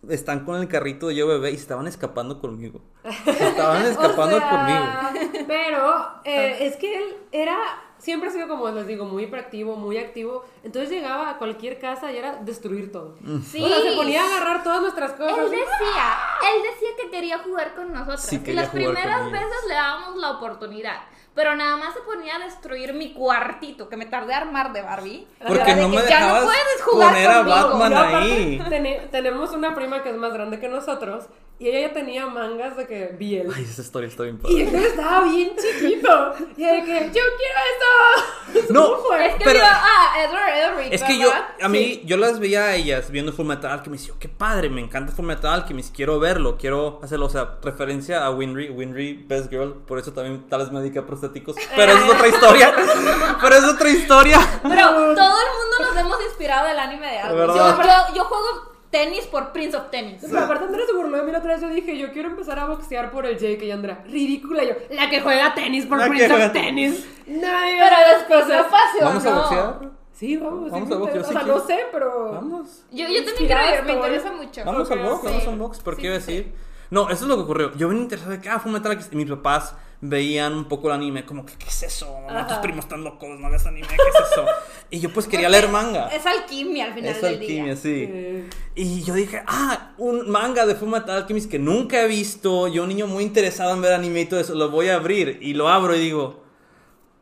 Speaker 3: Están con el carrito de yo bebé y estaban escapando conmigo. Estaban escapando
Speaker 2: O sea,
Speaker 3: conmigo.
Speaker 2: Pero eh, es que él era, siempre ha sido como les digo, muy hiperactivo, muy activo. Entonces llegaba a cualquier casa y era destruir todo.
Speaker 1: Sí.
Speaker 2: O sea, se ponía a agarrar todas nuestras cosas.
Speaker 1: Él decía, él decía que quería jugar con nosotros.
Speaker 3: Sí,
Speaker 1: y las primeras veces le dábamos la oportunidad. Pero nada más se ponía a destruir mi cuartito, que me tardé a armar de Barbie.
Speaker 3: Porque
Speaker 1: de
Speaker 3: no
Speaker 1: que
Speaker 3: me
Speaker 1: ya no puedes jugar
Speaker 3: poner a
Speaker 1: conmigo.
Speaker 3: Batman
Speaker 2: aparte,
Speaker 3: ahí.
Speaker 2: tene- tenemos una prima que es más grande que nosotros y ella ya tenía mangas de que Biel.
Speaker 3: Ay, esa historia está bien
Speaker 2: Y
Speaker 3: padre.
Speaker 2: entonces estaba bien chiquito. Y de que, yo quiero esto.
Speaker 3: No.
Speaker 1: Es que
Speaker 3: Pero-
Speaker 1: vio a Edward Elric,
Speaker 3: Es que yo, a mí, yo las veía a ellas viendo Full Metal Alchemist y yo, qué padre, me encanta Full Metal Alchemist, quiero verlo, quiero hacerlo, o sea, referencia a Winry, Winry, Best Girl, por eso también tal vez me dedica a prostéticos, pero es otra historia, pero es otra historia.
Speaker 1: Pero todo el mundo nos hemos inspirado del anime de algo. Yo, yo, yo juego tenis por Prince of Tennis.
Speaker 2: Pero aparte Andrea se burló de mí la otra vez. Yo dije, yo quiero empezar a boxear por el Jake y Andrea. Ridícula yo. La que juega tenis por
Speaker 3: La que
Speaker 2: Prince
Speaker 3: juega
Speaker 2: of Tennis. Nadie
Speaker 1: Pero después
Speaker 2: cosas.
Speaker 1: no fácil,
Speaker 3: ¿Vamos a
Speaker 1: ¿no?
Speaker 3: boxear?
Speaker 2: Sí, vamos.
Speaker 3: Vamos
Speaker 2: sí,
Speaker 3: a boxear, sí
Speaker 2: O sea,
Speaker 3: quiero.
Speaker 2: no sé, pero...
Speaker 3: Vamos.
Speaker 1: Yo, yo también ir, me
Speaker 2: estoy.
Speaker 1: interesa mucho.
Speaker 3: Vamos al box,
Speaker 1: sí.
Speaker 3: vamos al box, ¿por
Speaker 1: Sí,
Speaker 3: qué iba a
Speaker 1: sí,
Speaker 3: decir? No, eso es lo que ocurrió. Yo venía interesado de que, ah, Full Metal y mis papás veían un poco el anime, como que, ¿qué es eso? Mamá, tus primos están locos, no ves anime, ¿qué es eso? Y yo pues quería leer manga.
Speaker 1: Es alquimia al final
Speaker 3: Es
Speaker 1: del
Speaker 3: alquimia,
Speaker 1: día.
Speaker 3: sí.
Speaker 2: Eh,
Speaker 3: Y yo dije, ah, un manga de Fullmetal Alchemist que nunca he visto. Yo, un niño muy interesado en ver anime y todo eso, lo voy a abrir. Y lo abro y digo,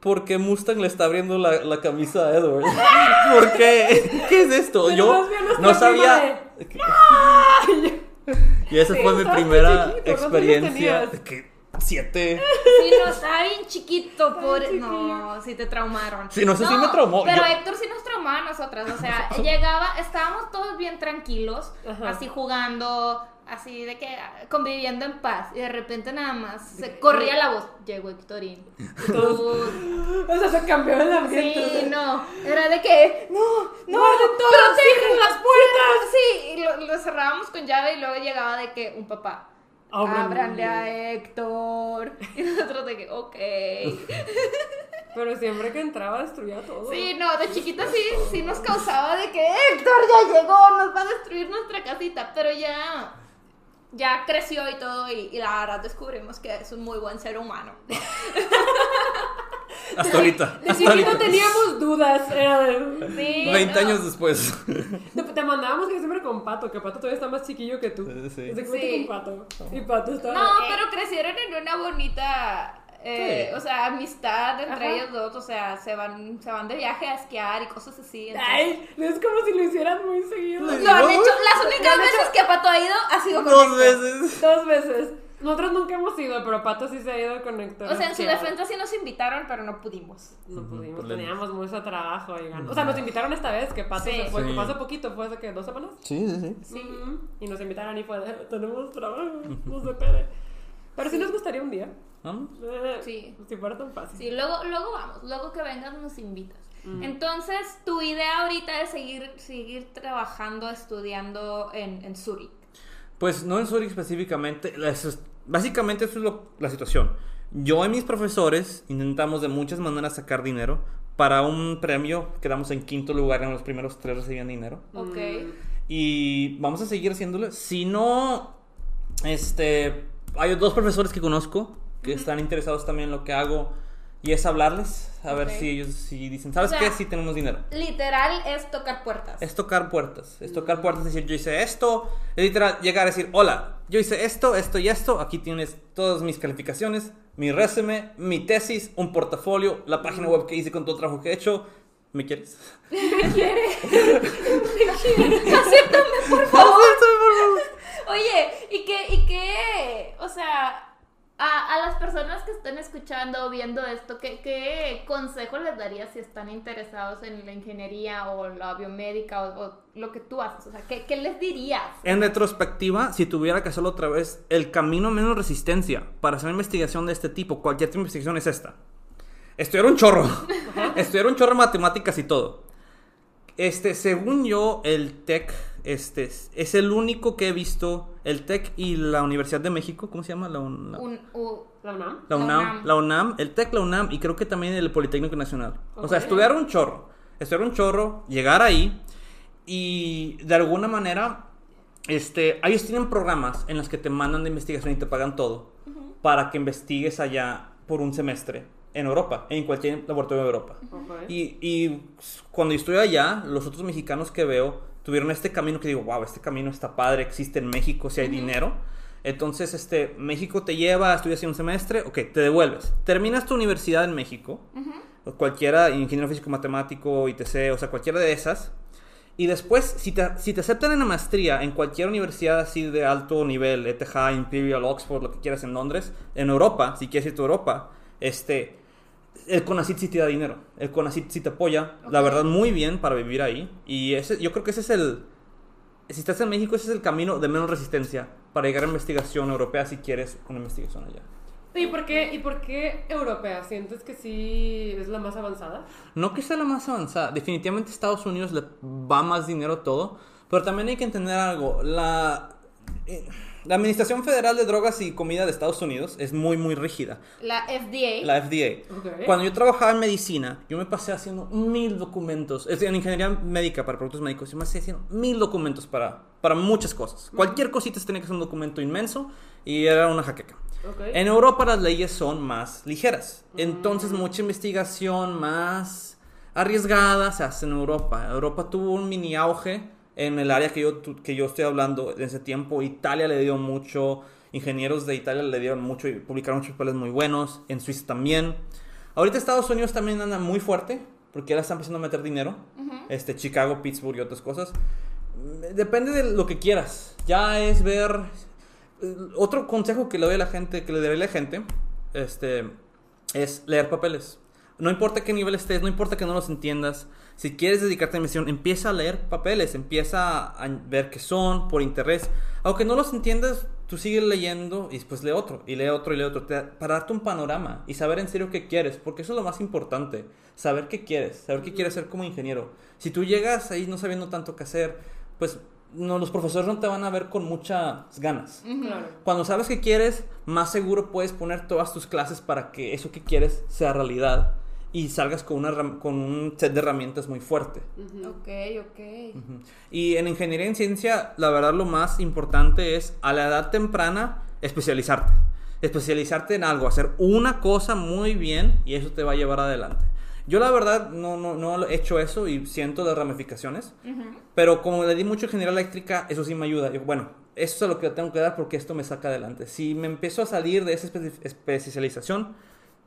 Speaker 3: ¿por qué Mustang le está abriendo la, la camisa a Edward? ¿Por qué? ¿Qué es esto?
Speaker 2: Pero
Speaker 3: yo no sabía. Y esa
Speaker 2: Sí,
Speaker 3: fue mi primera
Speaker 2: chiquito, ¿cuántos años
Speaker 3: experiencia. ¿Siete?
Speaker 1: Sí, no, estaba bien chiquito, pobre.
Speaker 2: chiquillo.
Speaker 1: No, sí te traumaron.
Speaker 3: Sí, no, eso sí me traumó.
Speaker 1: Pero
Speaker 3: Yo-
Speaker 1: Héctor sí nos traumaba a nosotras. O sea, llegaba, estábamos todos bien tranquilos,
Speaker 2: Ajá.
Speaker 1: así jugando, así de que conviviendo en paz. Y de repente nada más se corría la voz. Llegó Héctorín.
Speaker 2: O sea, se cambió el ambiente. o
Speaker 1: Sí,
Speaker 2: sea,
Speaker 1: no. Era de que, no, no, protegen
Speaker 2: las puertas.
Speaker 1: Sí, y lo, lo cerrábamos con llave y luego llegaba de que un papá.
Speaker 2: Ábranle.
Speaker 1: A Héctor. Y nosotros de que, ok.
Speaker 2: Pero siempre que entraba destruía todo.
Speaker 1: Sí, no, de chiquita sí, sí nos causaba de que Héctor ya llegó, nos va a destruir nuestra casita, pero ya, ya creció y todo y, y la verdad descubrimos que es un muy buen ser humano.
Speaker 3: Hasta ahorita.
Speaker 2: De
Speaker 3: Hasta ahorita.
Speaker 2: teníamos dudas. Era de...
Speaker 1: Sí,
Speaker 3: 20
Speaker 1: no.
Speaker 3: años después.
Speaker 2: Te, te mandábamos que siempre con Pato, que Pato todavía está más chiquillo que tú.
Speaker 3: Sí, sí.
Speaker 2: Desde que
Speaker 1: Sí.
Speaker 2: con Pato. Y Pato estaba...
Speaker 1: No, pero crecieron en una bonita, eh,
Speaker 3: Sí.
Speaker 1: o sea, amistad entre
Speaker 2: Ajá.
Speaker 1: ellos dos, o sea, se van, se van de viaje a esquiar y cosas así. entonces-
Speaker 2: Ay, es como si lo hicieran muy seguido.
Speaker 3: Lo-
Speaker 1: han hecho, las únicas veces que Pato ha ido ha sido con
Speaker 3: Dos veces.
Speaker 2: Dos veces. Nosotros nunca hemos ido, pero Pato sí se ha ido con Héctor.
Speaker 1: O sea, en su defensa sí nos invitaron, pero no pudimos.
Speaker 2: No pudimos,
Speaker 3: Problemas.
Speaker 2: teníamos mucho trabajo. oigan. O sea, nos invitaron esta vez, que Pato
Speaker 1: Sí.
Speaker 2: se fue,
Speaker 3: Sí.
Speaker 2: que fue hace poquito, fue hace que dos semanas.
Speaker 3: Sí, sí, sí.
Speaker 2: Y nos invitaron y fue de, tenemos trabajo, no se puede. Pero sí nos gustaría un día.
Speaker 3: ¿Vamos?
Speaker 2: Eh,
Speaker 1: Sí.
Speaker 2: Si fuera tan fácil.
Speaker 1: Sí, luego, luego vamos, luego que vengas nos invitas.
Speaker 2: Mm.
Speaker 1: Entonces, tu idea ahorita es seguir, seguir trabajando, estudiando en, en Zurich.
Speaker 3: Pues no en Zurich específicamente. las- Básicamente eso es lo- la situación. Yo y mis profesores intentamos de muchas maneras sacar dinero. Para un premio quedamos en quinto lugar, en los primeros tres recibían dinero.
Speaker 1: Ok.
Speaker 3: Y vamos a seguir haciéndolo. Si no, este, hay dos profesores que conozco que están interesados también en lo que hago y es hablarles, a ver si ellos si dicen, ¿sabes
Speaker 1: O sea,
Speaker 3: qué? Sí tenemos dinero.
Speaker 1: Literal es tocar puertas.
Speaker 3: Es tocar puertas, es tocar puertas, decir, yo hice esto, es literal llegar a decir, hola, yo hice esto, esto y esto, aquí tienes todas mis calificaciones, mi resumen, mi tesis, un portafolio, la página web que hice con todo el trabajo que he hecho, ¿me quieres?
Speaker 1: Acéptame, por favor. Oye, ¿y qué, y qué, o sea, a, a las personas que estén escuchando o viendo esto, ¿qué, qué consejo les darías si están interesados en la ingeniería o la biomédica o, o lo que tú haces? O sea, ¿qué, qué les dirías?
Speaker 3: En retrospectiva, si tuviera que hacerlo otra vez, el camino menos resistencia para hacer una investigación de este tipo, cualquier tipo de investigación es esta. Estudiar un chorro. Estudiar un chorro de matemáticas y todo. Este, según yo, el TEC este, es el único que he visto, el TEC y la Universidad de México, ¿cómo se llama? La, un- la-
Speaker 1: Un, u-
Speaker 2: ¿La UNAM?
Speaker 3: la UNAM,
Speaker 1: UNAM.
Speaker 3: la UNAM, el TEC, la UNAM y creo que también el Politécnico Nacional. O sea, estudiar un chorro, estudiar un chorro, llegar ahí y de alguna manera, este, ellos tienen programas en los que te mandan de investigación y te pagan todo para que investigues allá por un semestre en Europa, en cualquier laboratorio de Europa. Y, y cuando yo estuve allá, los otros mexicanos que veo tuvieron este camino que digo, wow, este camino está padre, existe en México si hay dinero. Entonces, este, México te lleva, estudias un semestre, ok, te devuelves. Terminas tu universidad en México, o cualquiera, ingeniero físico matemático, ITC, o sea, cualquiera de esas. Y después, si te, si te aceptan en la maestría en cualquier universidad así de alto nivel, ETH, Imperial, Oxford, lo que quieras en Londres, en Europa, si quieres irte a Europa, este, el CONACYT sí te da dinero. El CONACYT sí te apoya, la
Speaker 1: Ok.
Speaker 3: verdad, muy bien para vivir ahí. Y ese, yo creo que ese es el... Si estás en México, ese es el camino de menos resistencia para llegar a investigación europea si quieres una investigación allá.
Speaker 2: ¿Y por qué, y por qué europea? ¿Sientes que sí es la más avanzada?
Speaker 3: No que sea la más avanzada, definitivamente Estados Unidos le va más dinero todo, pero también hay que entender algo, la, eh, la Administración Federal de Drogas y Comida de Estados Unidos es muy, muy rígida,
Speaker 1: la FDA.
Speaker 3: la FDA. Cuando yo trabajaba en medicina, yo me pasé haciendo mil documentos, es decir, en ingeniería médica para productos médicos, yo me pasé haciendo mil documentos para, para muchas cosas. Cualquier cosita tenía que hacer un documento inmenso y era una jaqueca. En Europa las leyes son más ligeras. Entonces mucha investigación más arriesgada se hace en Europa. Europa tuvo un mini auge en el área que yo, que yo estoy hablando en ese tiempo. Italia le dio mucho, ingenieros de Italia le dieron mucho y publicaron muchos papeles muy buenos. En Suiza también. Ahorita Estados Unidos también anda muy fuerte porque ahora está empezando a meter dinero. este, Chicago, Pittsburgh y otras cosas. Depende de lo que quieras. Ya es ver otro consejo que le doy a la gente, que le daré a la gente, este, es leer papeles. No importa qué nivel estés, no importa que no los entiendas. Si quieres dedicarte a la misión, empieza a leer papeles, empieza a ver qué son, por interés. Aunque no los entiendas, tú sigues leyendo y después lee otro, y lee otro, y lee otro, para darte un panorama y saber en serio qué quieres, porque eso es lo más importante, saber qué quieres, saber qué quieres ser como ingeniero. Si tú llegas ahí no sabiendo tanto qué hacer, pues no, los profesores no te van a ver con muchas ganas. Cuando sabes qué quieres, más seguro puedes poner todas tus clases para que eso que quieres sea realidad y salgas con, una, con un set de herramientas muy fuerte.
Speaker 1: Ok, ok.
Speaker 3: Y en ingeniería en ciencia, la verdad lo más importante es a la edad temprana especializarte. Especializarte en algo, hacer una cosa muy bien y eso te va a llevar adelante. Yo la verdad no, no, no he hecho eso y siento las ramificaciones, pero como le di mucho ingeniería eléctrica, eso sí me ayuda. Yo, bueno, eso es lo que tengo que dar porque esto me saca adelante. Si me empiezo a salir de esa espe- especialización,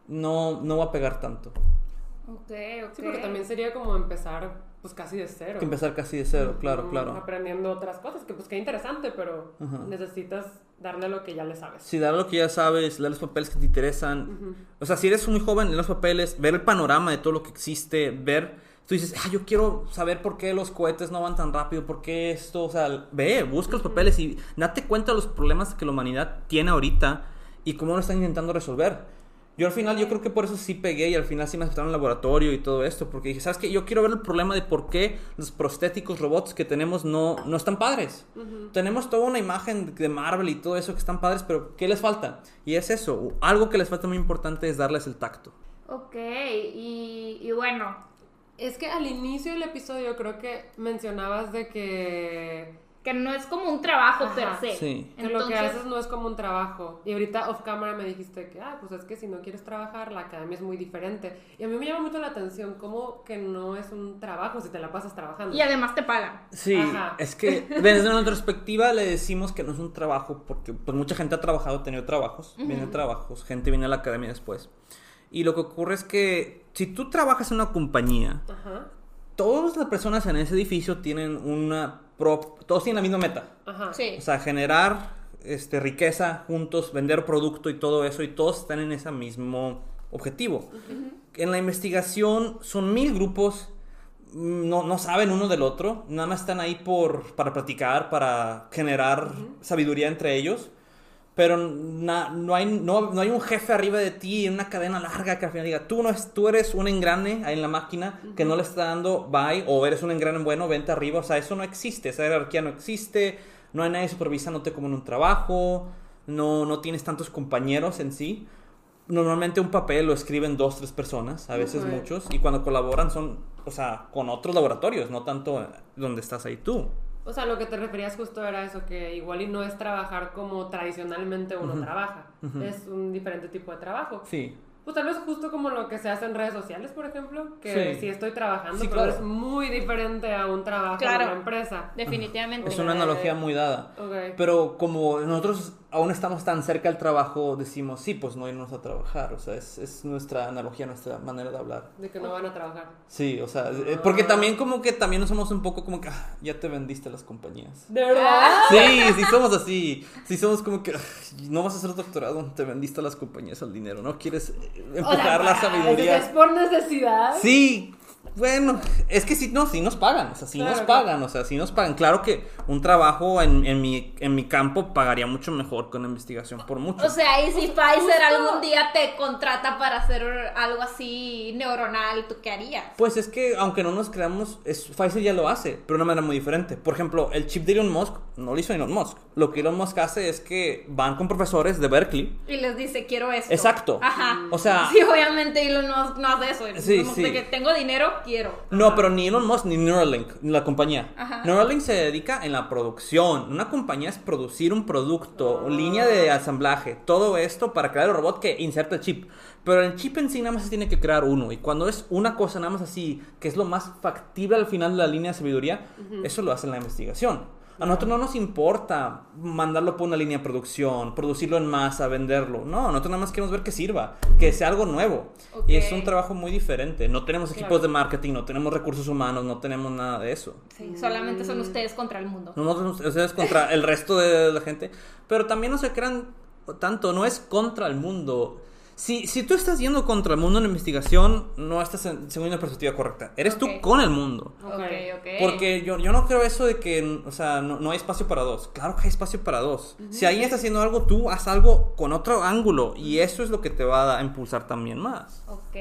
Speaker 3: no, no va a pegar tanto.
Speaker 1: Ok, ok.
Speaker 2: Sí, porque también sería como empezar pues casi de cero.
Speaker 3: Que empezar casi de cero, claro,
Speaker 2: Mm,
Speaker 3: claro.
Speaker 2: Aprendiendo otras cosas, que pues qué interesante, pero
Speaker 3: Ajá.
Speaker 2: necesitas darle lo que ya le sabes.
Speaker 3: Si dar lo que ya sabes, leer los papeles que te interesan. O sea, si eres muy joven, leer los papeles, ver el panorama de todo lo que existe, ver. Tú dices, ah, yo quiero saber por qué los cohetes no van tan rápido, por qué esto. O sea, ve, busca los papeles y date cuenta de los problemas que la humanidad tiene ahorita y cómo lo están intentando resolver. Yo al final, yo creo que por eso sí pegué y al final sí me aceptaron el laboratorio y todo esto, porque dije, ¿sabes qué? Yo quiero ver el problema de por qué los prostéticos robots que tenemos no, no están padres. Tenemos toda una imagen de Marvel y todo eso que están padres, pero ¿qué les falta? Y es eso, algo que les falta muy importante es darles el tacto.
Speaker 1: Ok, y, y bueno,
Speaker 2: Es que al inicio del episodio creo que mencionabas de que
Speaker 1: que no es como un trabajo
Speaker 2: Ajá,
Speaker 1: per se.
Speaker 3: sí.
Speaker 2: Que lo que
Speaker 1: Entonces,
Speaker 2: haces no es como un trabajo. Y ahorita off camera me dijiste que, ah, pues es que si no quieres trabajar, la academia es muy diferente. Y a mí me llama mucho la atención cómo que no es un trabajo si te la pasas trabajando.
Speaker 1: Y además te pagan.
Speaker 3: Sí,
Speaker 2: Ajá.
Speaker 3: es que desde nuestra perspectiva le decimos que no es un trabajo porque pues mucha gente ha trabajado, ha tenido trabajos, viene de trabajos, gente viene a la academia después. Y lo que ocurre es que si tú trabajas en una compañía,
Speaker 2: Ajá,
Speaker 3: todas las personas en ese edificio tienen una pro- todos tienen la misma meta.
Speaker 2: ajá.
Speaker 1: Sí.
Speaker 3: O sea, generar este, riqueza juntos, vender producto y todo eso, y todos están en ese mismo objetivo. En la investigación son mil grupos, mm, no, no saben uno del otro, nada más están ahí por, para practicar, para generar sabiduría entre ellos. Pero na- no, hay, no, no hay un jefe arriba de ti en una cadena larga que al final diga, tú, no es, tú eres un engrane ahí en la máquina que no le está dando bye, o eres un engrane bueno, vente arriba. O sea, eso no existe, esa jerarquía no existe, no hay nadie supervisándote como en un trabajo, no, no tienes tantos compañeros en sí. Normalmente un papel lo escriben dos, tres personas, a veces
Speaker 2: Ok.
Speaker 3: muchos, y cuando colaboran son, o sea, con otros laboratorios, no tanto donde estás ahí tú.
Speaker 2: O sea, lo que te referías justo era eso, que igual y no es trabajar como tradicionalmente uno trabaja. Es un diferente tipo de trabajo.
Speaker 3: Sí.
Speaker 2: Pues tal vez justo como lo que se hace en redes sociales, por ejemplo, que
Speaker 3: Sí.
Speaker 2: sí, estoy trabajando,
Speaker 3: Sí,
Speaker 2: pero
Speaker 3: claro.
Speaker 2: es muy diferente a un trabajo
Speaker 1: Claro.
Speaker 2: en una empresa.
Speaker 1: Definitivamente.
Speaker 3: Es una analogía muy dada.
Speaker 2: Ok.
Speaker 3: Pero como nosotros aún estamos tan cerca del trabajo, decimos, sí, pues no irnos a trabajar. O sea, es, es nuestra analogía, nuestra manera de hablar.
Speaker 2: De que no van a trabajar.
Speaker 3: Sí, o sea, eh, porque también como que también nos somos un poco como que, "Ah, ya te vendiste a las compañías.
Speaker 2: ¿De verdad?
Speaker 3: Sí, sí somos así. Sí somos como que "Ay, no vas a hacer doctorado, te vendiste a las compañías al dinero, ¿no? Quieres eh, empujar la
Speaker 2: ¿Es
Speaker 3: sabiduría.
Speaker 2: por necesidad?
Speaker 3: Sí, bueno, es que sí, no, sí nos pagan, o sea, sí
Speaker 2: Claro,
Speaker 3: nos
Speaker 2: claro.
Speaker 3: pagan, o sea, sí nos pagan. Claro que un trabajo en, en, mi, en mi campo pagaría mucho mejor con investigación, por mucho.
Speaker 1: O sea, y si Pfizer
Speaker 2: justo-
Speaker 1: algún día te contrata para hacer algo así neuronal, ¿tú qué harías?
Speaker 3: Pues es que, aunque no nos creamos, es, Pfizer ya lo hace, pero de una manera muy diferente. Por ejemplo, el chip de Elon Musk no lo hizo Elon Musk. Lo que Elon Musk hace es que van con profesores de Berkeley.
Speaker 1: Y les dice, quiero esto.
Speaker 3: Exacto.
Speaker 1: Ajá.
Speaker 3: O sea,
Speaker 1: Sí, obviamente Elon Musk no hace eso.
Speaker 3: Sí,
Speaker 1: Como
Speaker 3: sí.
Speaker 1: de que tengo dinero, quiero.
Speaker 3: No, pero ni Elon Musk ni Neuralink, ni la compañía.
Speaker 1: Ajá.
Speaker 3: Neuralink se dedica en la producción. Una compañía es producir un producto, línea de asamblaje, todo esto para crear el robot que inserta el chip. Pero el chip en sí nada más se tiene que crear uno. Y cuando es una cosa nada más así, que es lo más factible al final de la línea de sabiduría, eso lo hace en la investigación. A nosotros no nos importa mandarlo por una línea de producción, producirlo en masa, venderlo. No, nosotros nada más queremos ver que sirva, que sea algo nuevo. Y es un trabajo muy diferente. No tenemos equipos
Speaker 2: Claro.
Speaker 3: de marketing, no tenemos recursos humanos, no tenemos nada de eso.
Speaker 1: Sí, solamente son ustedes contra el mundo.
Speaker 3: No nos ustedes contra el resto de la gente. Pero también no se crean tanto, no es contra el mundo. Si, si tú estás yendo contra el mundo en la investigación, no estás en, según la perspectiva correcta. Eres tú con el mundo.
Speaker 1: Ok, ok.
Speaker 3: Porque yo, yo no creo eso de que, o sea, no, no hay espacio para dos. Claro que hay espacio para dos. Si alguien está haciendo algo, tú haz algo con otro ángulo. Y eso es lo que te va a impulsar también más.
Speaker 1: Ok.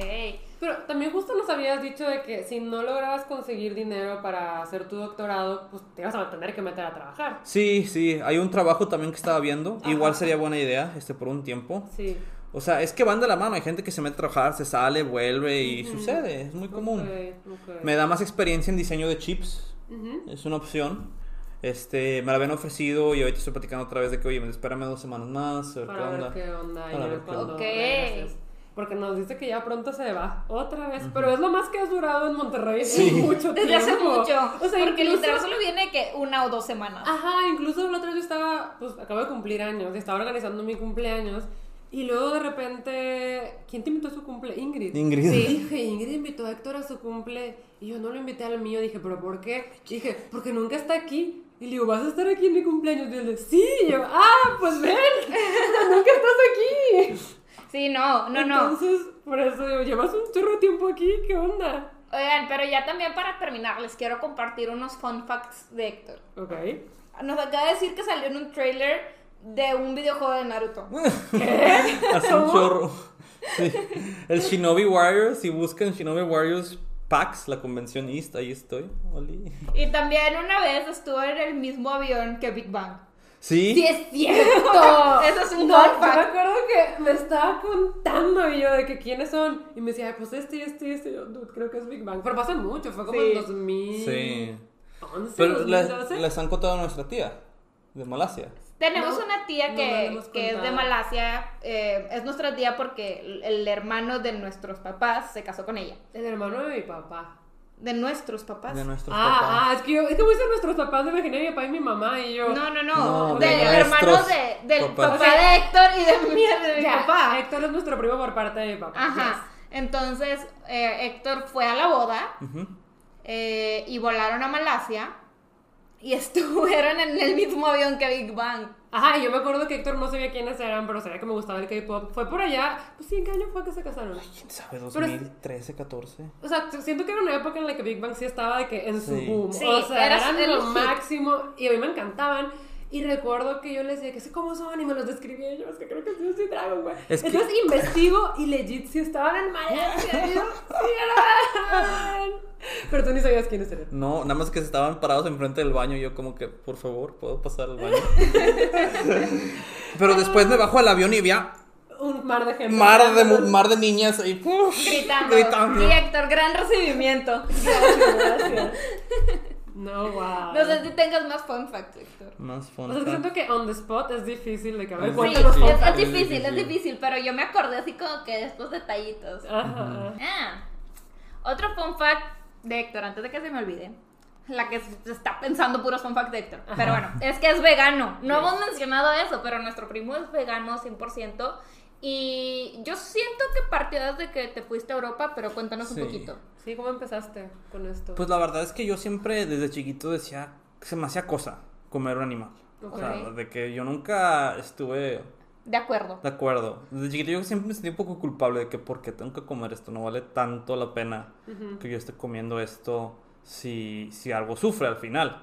Speaker 2: Pero también justo nos habías dicho de que si no lograbas conseguir dinero para hacer tu doctorado, pues te ibas a tener que meter a trabajar.
Speaker 3: Sí, sí, hay un trabajo también que estaba viendo.
Speaker 2: Ajá.
Speaker 3: Igual sería buena idea, este, por un tiempo.
Speaker 2: Sí.
Speaker 3: O sea, es que van de la mano. Hay gente que se mete a trabajar, se sale, vuelve y sucede. Es muy común.
Speaker 2: Ok, ok.
Speaker 3: Me da más experiencia en diseño de chips.
Speaker 2: Ujú.
Speaker 3: Es una opción. Este, me la habían ofrecido y ahorita estoy platicando otra vez de que, oye, espérame dos semanas más, a ver qué
Speaker 2: Para ver
Speaker 3: onda.
Speaker 2: qué onda
Speaker 3: Para
Speaker 2: a ver
Speaker 3: qué
Speaker 1: onda.
Speaker 2: regreses. Porque nos dice que ya pronto se va otra vez. Pero es lo más que has durado en Monterrey
Speaker 3: Sí.
Speaker 2: mucho tiempo.
Speaker 1: Desde hace mucho.
Speaker 2: O sea,
Speaker 1: porque
Speaker 2: incluso-
Speaker 1: literal solo viene que una o dos semanas.
Speaker 2: Ajá, incluso la otra vez yo estaba, pues acabo de cumplir años, y estaba organizando mi cumpleaños. Y luego de repente, ¿quién te invitó a su cumple? Ingrid.
Speaker 3: Ingrid.
Speaker 2: Sí, dije, Ingrid invitó a Héctor a su cumple. Y yo no lo invité al mío. Dije, ¿pero por qué? Dije, porque nunca está aquí. Y le digo, ¿vas a estar aquí en mi cumpleaños? Y él dice, sí. Y yo, ah, pues ven. nunca estás aquí.
Speaker 1: Sí, no, no, no.
Speaker 2: Entonces, por eso digo, llevas un chorro de tiempo aquí. ¿Qué onda?
Speaker 1: Oigan, pero ya también para terminar, les quiero compartir unos fun facts de Héctor.
Speaker 2: Ok.
Speaker 1: Nos acaba de decir que salió en un trailer de un videojuego de Naruto.
Speaker 3: Hace un chorro. Sí. El Shinobi Warriors, si buscan Shinobi Warriors PAX, la convencionista, ahí estoy. Oli.
Speaker 1: Y también una vez estuvo en el mismo avión que Big Bang.
Speaker 3: Sí.
Speaker 1: ¡Sí es cierto! Eso es un
Speaker 2: No, yo me acuerdo que me estaba contando y yo de que quiénes son. Y me decía, "Ay, pues este y este y este. Yo, "Dude, creo que es Big Bang. Pero pasa mucho, fue como
Speaker 1: Sí.
Speaker 2: en 2000.
Speaker 3: Sí.
Speaker 2: 11,
Speaker 3: Pero les,
Speaker 2: 2012.
Speaker 3: les han contado a nuestra tía de Malasia.
Speaker 1: Tenemos
Speaker 2: No,
Speaker 1: una tía que,
Speaker 2: no
Speaker 1: que es de. Malasia, eh, es nuestra tía porque el, el hermano de nuestros papás se casó con ella.
Speaker 2: El hermano de mi papá.
Speaker 1: De nuestros papás.
Speaker 3: De nuestros
Speaker 2: Ah,
Speaker 3: papás.
Speaker 2: ah, es que yo, es que voy a ser nuestros papás, me imaginé mi papá y mi mamá y yo.
Speaker 1: No, no, no,
Speaker 3: No, de
Speaker 1: del
Speaker 3: nuestros
Speaker 1: hermano de, del
Speaker 3: papás.
Speaker 1: papá de Héctor y de mi, de mi
Speaker 2: Ya,
Speaker 1: papá.
Speaker 2: Héctor es nuestro primo por parte de mi papá.
Speaker 1: Ajá. Entonces, eh, Héctor fue a la boda
Speaker 3: Ujú.
Speaker 1: eh, y volaron a Malasia y estuvieron en el mismo avión que Big Bang.
Speaker 2: Ajá, y yo me acuerdo que Héctor no sabía quiénes eran, pero sabía que me gustaba el K-pop. Fue por allá. Pues sí, ¿en qué año fue que se casaron?
Speaker 3: ¿Quién sabe?
Speaker 2: Pero es-
Speaker 3: 2013, 14.
Speaker 2: O sea, siento que era una época en la que Big Bang sí estaba de que en su
Speaker 3: Sí.
Speaker 2: boom.
Speaker 1: Sí,
Speaker 2: o sea,
Speaker 1: era
Speaker 2: eran
Speaker 1: el
Speaker 2: lo máximo y a mí me encantaban. Y recuerdo que yo les decía que sé cómo son y me los describía y yo, es que creo que sí es Dragon, güey.
Speaker 3: Es que-
Speaker 2: Entonces investigo y legit sí estaban en y sí eran. Pero tú ni sabías quiénes eran.
Speaker 3: No, nada más que estaban parados enfrente del baño. y Yo, como que, por favor, ¿puedo pasar al baño? Pero después me bajo al avión y había
Speaker 2: Un mar de gente.
Speaker 3: mar de, mar de niñas ahí. uf,
Speaker 1: Gritando.
Speaker 3: gritando.
Speaker 1: Sí, Héctor, gran recibimiento.
Speaker 2: No, wow.
Speaker 1: No sé si tengas más fun facts, Héctor.
Speaker 3: Más fun
Speaker 2: O sea,
Speaker 3: fact.
Speaker 2: siento que on the spot es difícil de que ver,
Speaker 3: Sí,
Speaker 1: Sí,
Speaker 2: cuéntanos
Speaker 3: sí,
Speaker 2: fun
Speaker 1: es, difícil, es
Speaker 3: difícil.
Speaker 1: pero yo me acordé así como que de estos detallitos.
Speaker 2: Ajá.
Speaker 1: Ah, otro fun fact de Héctor, antes de que se me olvide. La que se está pensando puros fun facts de Héctor. Pero bueno, es que es vegano. No hemos mencionado eso, pero nuestro primo es vegano 100%. Y yo siento que partió desde que te fuiste a Europa, pero cuéntanos
Speaker 3: Sí.
Speaker 1: un poquito.
Speaker 2: Sí, ¿cómo empezaste con esto?
Speaker 3: Pues la verdad es que yo siempre desde chiquito decía que se me hacía cosa comer un animal. O sea, de que yo nunca estuve
Speaker 1: De acuerdo.
Speaker 3: de acuerdo. Desde chiquito yo siempre me sentí un poco culpable de que porque tengo que comer esto, no vale tanto la pena que yo esté comiendo esto si, si algo sufre al final.